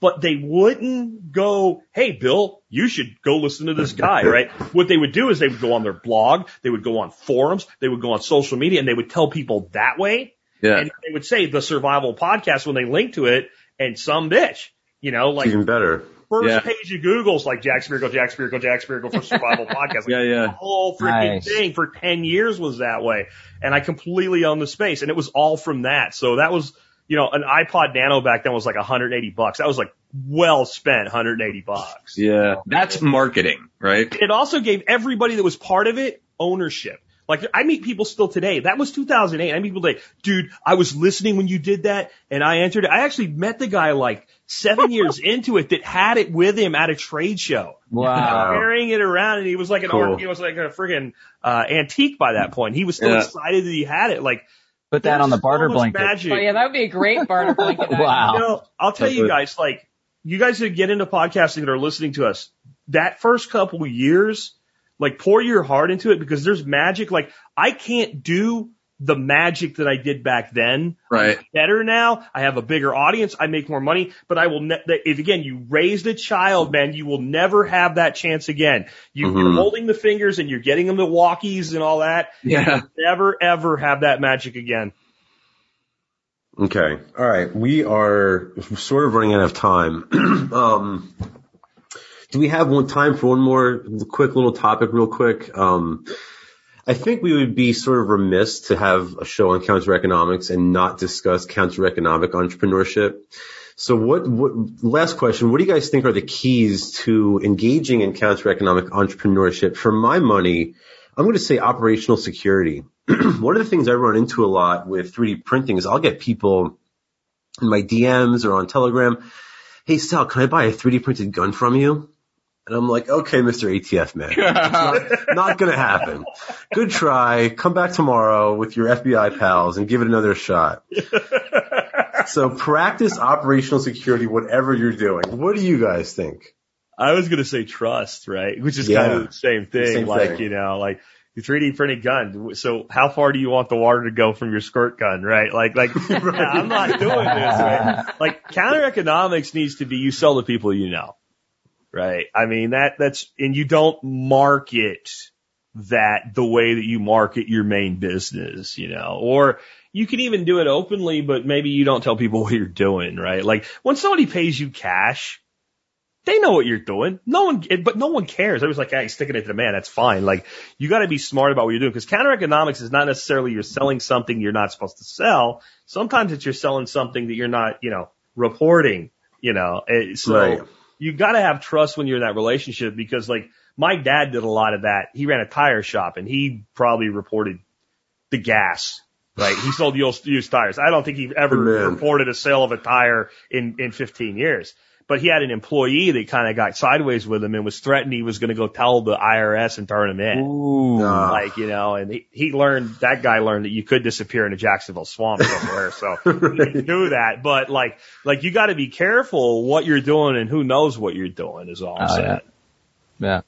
but they wouldn't go, Hey, Bill, you should go listen to this guy, right? What they would do is they would go on their blog. They would go on forums. They would go on social media and they would tell people that way. Yeah. And they would say the survival podcast when they link to it and some bitch, you know, like Even better. first Yeah. page of Google's like Jack Spirko, Jack Spirko, Jack Spirko for survival podcast. Like, Yeah, yeah. The whole freaking Nice. thing for 10 years was that way. And I completely owned the space and it was all from that. So that was, you know, an iPod Nano back then was like 180 bucks. That was like well spent 180 bucks. Yeah. That's marketing, right? It also gave everybody that was part of it ownership. Like I meet people still today. That was 2008. I meet people today, dude. I was listening when you did that, and I entered. I actually met the guy like seven years into it that had it with him at a trade show, Wow. carrying it around, and he was like an Cool. art, he was like a friggin' uh, antique by that point. He was still Yeah. excited that he had it. Like Put that on the barter so blanket. Magic. Oh yeah, that would be a great barter blanket. Wow. You know, I'll tell That's you guys, like, you guys that get into podcasting that are listening to us, that first couple years, like, pour your heart into it because there's magic. Like, I can't do the magic that I did back then. Right. Better now. I have a bigger audience. I make more money, but I will, ne- if again, you raised a child, man, you will never have that chance again. You, You're Mhm. holding the fingers and you're getting them the walkies and all that. Yeah. Never ever have that magic again. Okay. All right. We are sort of running out of time. um, do we have one time for one more quick little topic real quick? Um, I think we would be sort of remiss to have a show on counter economics and not discuss counter economic entrepreneurship. So what, what, last question, what do you guys think are the keys to engaging in counter economic entrepreneurship? For my money, I'm going to say operational security. One of the things I run into a lot with 3D printing is I'll get people in my DMs or on Telegram, hey Sal, can I buy a 3D printed gun from you? And I'm like, okay, Mr. ATF man, not, not going to happen. Good try. Come back tomorrow with your FBI pals and give it another shot. so practice operational security, whatever you're doing. What do you guys think? I was going to say trust, right? Which is Yeah. kind of the same thing. Same like, thing. you know, like the 3D printed gun. So how far do you want the water to go from your squirt gun, right? Like, like, I'm not doing this, right? Like counter economics needs to be you sell to people you know, right? I mean, that, that's, and you don't market that the way that you market your main business, you know, or you can even do it openly, but maybe you don't tell people what you're doing, right? Like when somebody pays you cash, they know what you're doing. No one, but no one cares. I was like, hey, sticking it to the man. That's fine. Like, you got to be smart about what you're doing because counter economics is not necessarily you're selling something you're not supposed to sell. Sometimes it's you're selling something that you're not, you know, reporting, you know. Eh, So Right. You got to have trust when you're in that relationship because like my dad did a lot of that. He ran a tire shop and he probably reported the gas. Right. He sold used, used tires. I don't think he ever Man. reported a sale of a tire in, in 15 years. But he had an employee that kind of got sideways with him and was threatened he was going to go tell the IRS and turn him in. Ooh. Ah. Like, you know, and he, he learned, that guy learned that you could disappear in a Jacksonville swamp somewhere. So he didn't that. But like, like you got to be careful what you're doing and who knows what you're doing is all I'm Oh, saying. yeah. Yeah.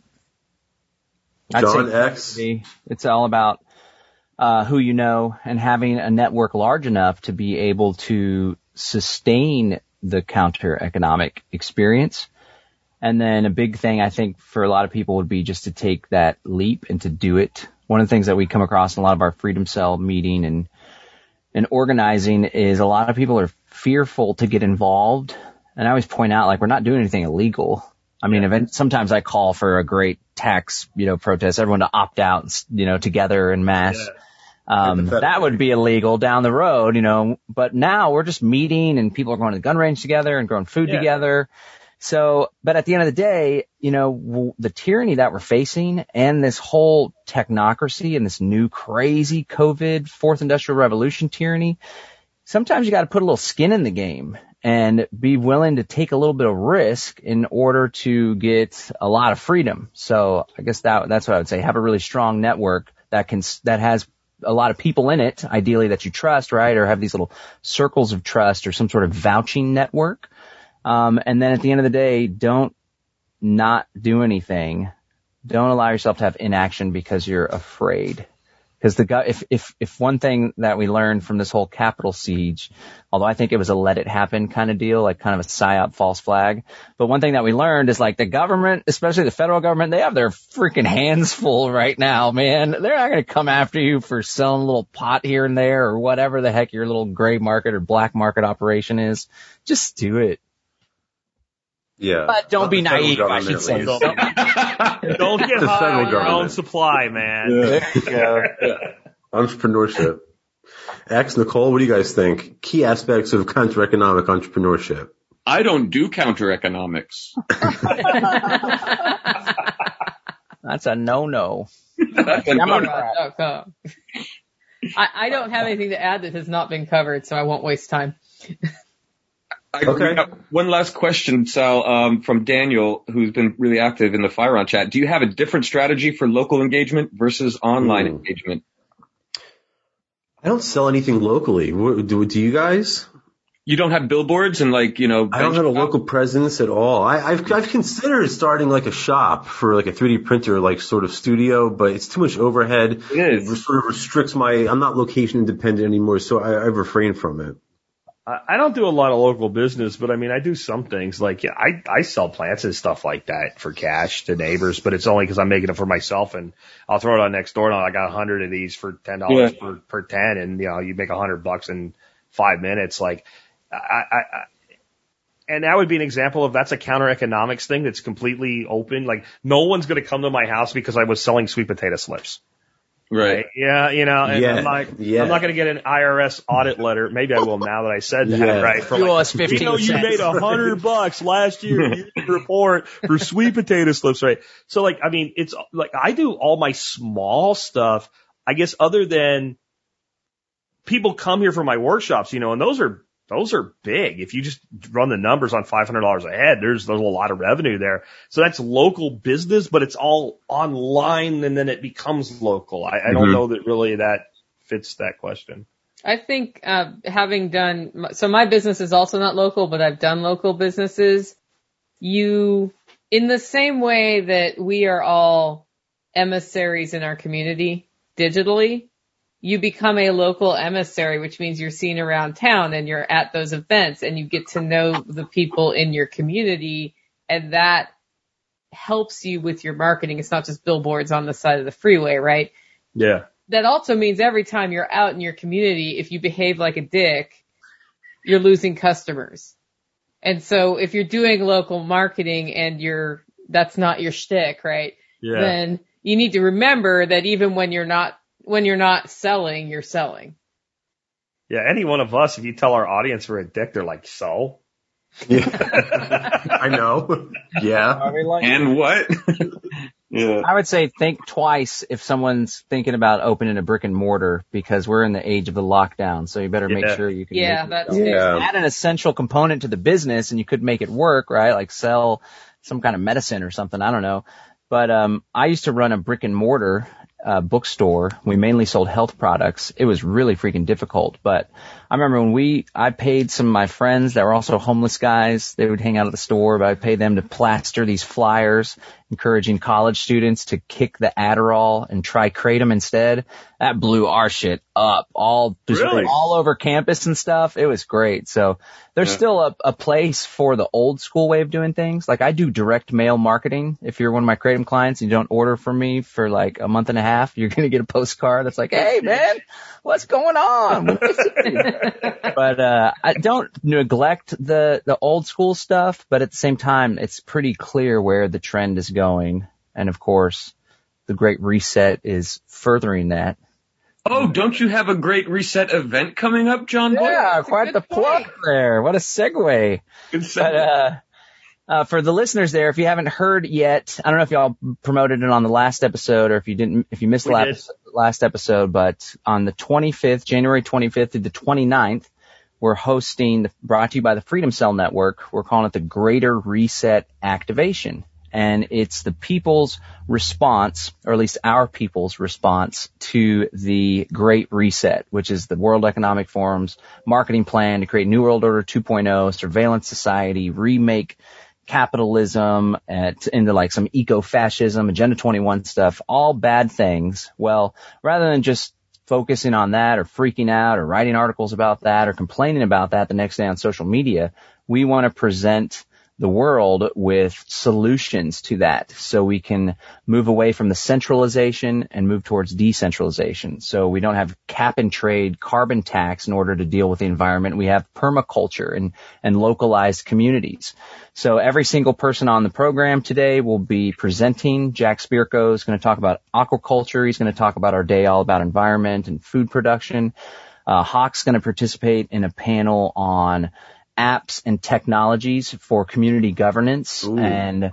I'd John X. it's all about uh, who you know and having a network large enough to be able to sustain the counter economic experience. And then a big thing I think for a lot of people would be just to take that leap and to do it. One of the things that we come across in a lot of our freedom cell meeting and and organizing is a lot of people are fearful to get involved. And I always point out like we're not doing anything illegal. I mean, event, sometimes I call for a great tax, you know, protest, everyone to opt out, you know, together in mass. Um, that would be illegal down the road, you know, but now we're just meeting and people are going to the gun range together and growing food Yeah. together. So, but at the end of the day, you know, w- the tyranny that we're facing and this whole technocracy and this new crazy COVID fourth industrial revolution tyranny, sometimes you got to put a little skin in the game and be willing to take a little bit of risk in order to get a lot of freedom. So I guess that, that's what I would say. Have a really strong network that can, that has a lot of people in it, ideally that you trust, right? Or have these little circles of trust or some sort of vouching network. Um, and then at the end of the day, don't not do anything. Don't allow yourself to have inaction because you're afraid. Because the guy, if, if, if one thing that we learned from this whole Capitol siege, although I think it was a let it happen kind of deal, like kind of a psyop false flag. But one thing that we learned is like the government, especially the federal government, they have their freaking hands full right now, man. They're not going to come after you for selling a little pot here and there or whatever the heck your little gray market or black market operation is. Just do it. Yeah. But don't Not be naive, I should say. least. Don't get The high federal on your own supply, man. There you go. Entrepreneurship. X, Nicole, what do you guys think? Key aspects of counter-economic entrepreneurship. I don't do counter economics. That's a no-no. That's a no-no. I, I don't have anything to add that has not been covered, so I won't waste time. I, Okay. One last question, Sal, um, from Daniel, who's been really active in the Firon chat. Do you have a different strategy for local engagement versus online Hmm. engagement? I don't sell anything locally. What- Do, do you guys? You don't have billboards and like, you know, I don't have a local presence at all. I, I've I've considered starting like a shop for like a 3D printer like sort of studio, but it's too much overhead. It is. It sort of restricts my. I'm not location independent anymore, so I, I refrain from it. I don't do a lot of local business, but I mean, I do some things like yeah, I, I sell plants and stuff like that for cash to neighbors, but it's only because I'm making it for myself and I'll throw it on next door and I got a hundred of these for ten dollars Yeah. per, per ten and you know, you make a hundred bucks in five minutes. Like I, I, I, and that would be an example of that's a counter economics thing that's completely open. Like no one's going to come to my house because I was selling sweet potato slips. Right. Yeah, you know, and Yeah, I'm not, yeah. I'm not going to get an IRS audit letter. Maybe I will now that I said that, Yeah. right? For You like, owe us 15 you know, you made a hundred bucks last year. You didn't report for sweet potato slips, right? So like, I mean, it's like I do all my small stuff. I guess other than people come here for my workshops, you know, and those are those are big. If you just run the numbers on $500 a head, there's, there's a lot of revenue there. So that's local business, but it's all online and then it becomes local. I, I don't know that really that fits that question. I think uh, having done so, my business is also not local, but I've done local businesses. You, in the same way that we are all emissaries in our community digitally, you become a local emissary, which means you're seen around town and you're at those events and you get to know the people in your community, and that helps you with your marketing. It's not just billboards on the side of the freeway, right? Yeah. that also means every time you're out in your community, if you behave like a dick, you're losing customers. And so if you're doing local marketing and you're, that's not your shtick, right? Yeah. Then you need to remember that even when you're not, when you're not selling, you're selling. Yeah. Any one of us, if you tell our audience we're a dick, they're like, so? Yeah. I know. Yeah. And what? yeah. I would say think twice if someone's thinking about opening a brick and mortar because we're in the age of the lockdown. So you better make sure you can Yeah, that's Yeah. add an essential component to the business and you could make it work, right? Like sell some kind of medicine or something. I don't know. But, um, I used to run a brick and mortar, uh, bookstore. We mainly sold health products. It was really freaking difficult. But I remember when we, I paid some of my friends that were also homeless guys. They would hang out at the store, but I paid them to plaster these flyers encouraging college students to kick the Adderall and try Kratom instead. That blew our shit up all, just Really? all over campus and stuff. It was great. So there's Yeah. still a, a place for the old school way of doing things. Like I do direct mail marketing. If you're one of my Kratom clients and you don't order from me for like a month and a half, you're going to get a postcard that's like, Hey man, what's going on? but, uh, I don't neglect the, the old school stuff, but at the same time, it's pretty clear where the trend is going. And of course, the great reset is furthering that. Oh, don't you have a great reset event coming up, John Boy? Yeah, quite the plug there. What a segue. Good But uh, uh, for the listeners there, if you haven't heard yet, I don't know if y'all promoted it on the last episode or if you didn't, if you missed the last, last episode, but on the 25th, January 25th to the 29th, we're hosting, brought to you by the Freedom Cell Network. We're calling it the Greater Reset Activation. And it's the people's response, or at least our people's response to the Great Reset, which is the World Economic Forum's marketing plan to create New World Order 2.0, surveillance society, remake capitalism into like some eco-fascism, Agenda 21 stuff, all bad things. Well, rather than just focusing on that or freaking out or writing articles about that or complaining about that the next day on social media, we want to present the world with solutions to that so we can move away from the centralization and move towards decentralization. So we don't have cap and trade carbon tax in order to deal with the environment. We have permaculture and, and localized communities. So every single person on the program today will be presenting. Jack Spirko is going to talk about aquaculture. He's going to talk about our day all about environment and food production. Uh, Hawk's going to participate in a panel on apps and technologies for community governance Ooh. and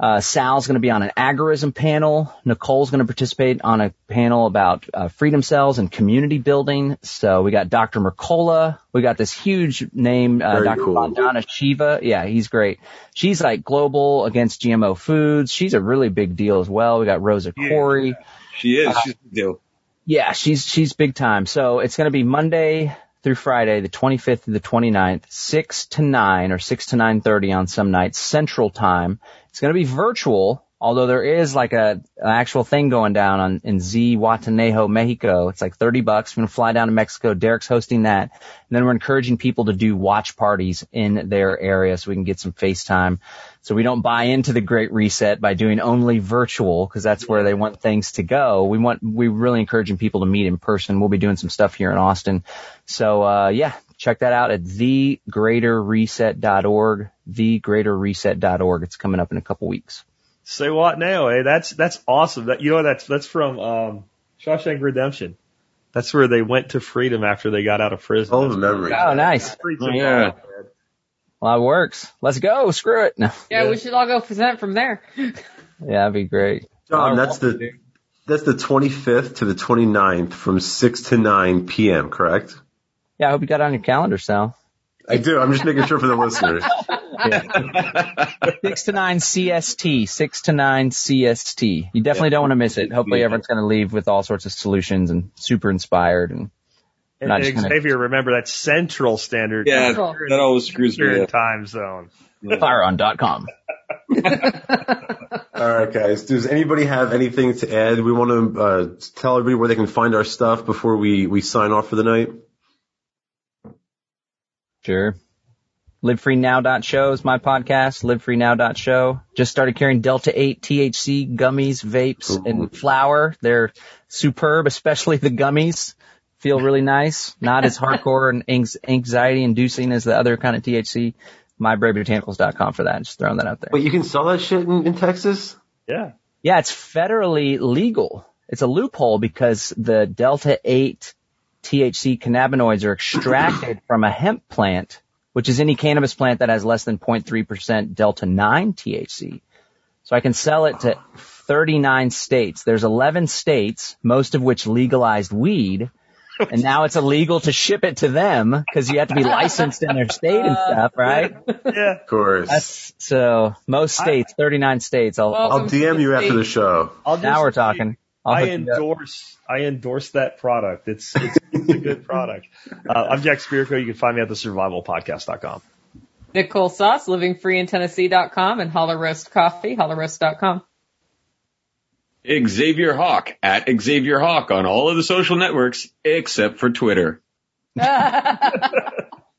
uh, Sal's going to be on an agorism panel. Nicole's going to participate on a panel about uh, freedom cells and community building. So we got Dr. Mercola. We got this huge name, uh, Dr. cool. Vandana Shiva. Yeah, he's great. She's like global against GMO foods. She's a really big deal as well. We got Rosa Yeah. Koire. she is. She's a deal. Yeah, she's she's big time. So it's going to be Monday through Friday, the 25th to the 29th, 6 to 9 or 6 to 9:30 on some nights Central Time. It's going to be virtual, although there is like a an actual thing going down on in Zihuatanejo, Mexico. It's like 30 bucks. We're to fly down to Mexico. Derek's hosting that. And then we're encouraging people to do watch parties in their area so we can get some FaceTime. So we don't buy into the great reset by doing only virtual because that's where they want things to go. We want, we're really encouraging people to meet in person. We'll be doing some stuff here in Austin. So, uh, yeah, check that out at thegreaterreset.org, thegreaterreset.org. It's coming up in a couple weeks. Say what now? Eh? That's that's awesome. That you know that's that's from um, Shawshank Redemption. That's where they went to freedom after they got out of prison. All the memories. Oh, nice. Pretty Oh, simple. yeah. Well, that works. Let's go. Screw it. No. Yeah, Yeah. we should all go present from there. Yeah, that'd be great. John, that's the that's the 25th to the 29th from 6 to 9 p.m. Correct? Yeah, I hope you got it on your calendar, Sal. I do. I'm just making sure for the listeners. Six to nine CST. Six to nine CST. You definitely don't want to miss it. Hopefully everyone's going to leave with all sorts of solutions and super inspired and And, and just gonna- Xavier, remember that's Central Standard yeah, Cool. that always screws me Eastern up. time zone. fireon.com. All right, guys. Does anybody have anything to add? We want to uh, tell everybody where they can find our stuff before we, we sign off for the night. Sure. LiveFreeNow.show is my podcast. LiveFreeNow.show. Just started carrying Delta 8 THC gummies, vapes, Ooh. and flour. They're superb, especially the gummies. Feel really nice. Not as hardcore and anxiety inducing as the other kind of THC. MyBraveBotanicals.com for that. Just throwing that out there. But you can sell that shit in, in Texas? Yeah. Yeah, it's federally legal. It's a loophole because the Delta 8 THC cannabinoids are extracted from a hemp plant, which is any cannabis plant that has less than 0.3% Delta 9 THC. So I can sell it to 39 states. There's 11 states, most of which legalized weed. And now it's illegal to ship it to them because you have to be licensed in their state and stuff, right? Yeah. Of course. That's so most states, 39 states. I'll, I'll DM you after the show. I'll now we're talking. I'll I hook you up. endorse. I endorse that product. It's it's, it's a good product. Uh, I'm Jack Spirko. You can find me at the survivalpodcast.com. Nicole Sauce, livingfreeintennessee.com and Holler Roast Coffee, hollerroast.com. Xavier Hawk at Xavier Hawk on all of the social networks except for Twitter.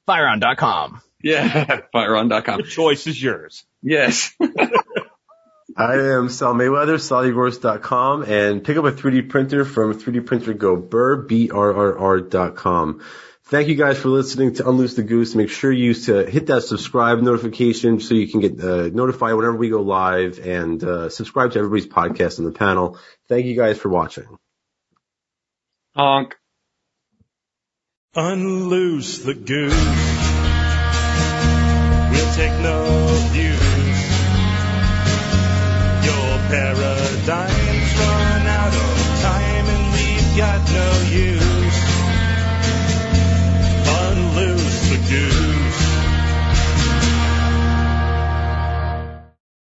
Fireon.com. Yeah, fireon.com. The choice is yours. Yes. I am Sal Mayweather, SallyGorse.com, and pick up a 3D printer from 3D Printer Go Burr, B-R-R-R dot com. Thank you guys for listening to Unloose the Goose. Make sure you to hit that subscribe notification so you can get uh, notified whenever we go live and uh, subscribe to everybody's podcast on the panel. Thank you guys for watching. Honk. Unloose the goose. We'll take no pair of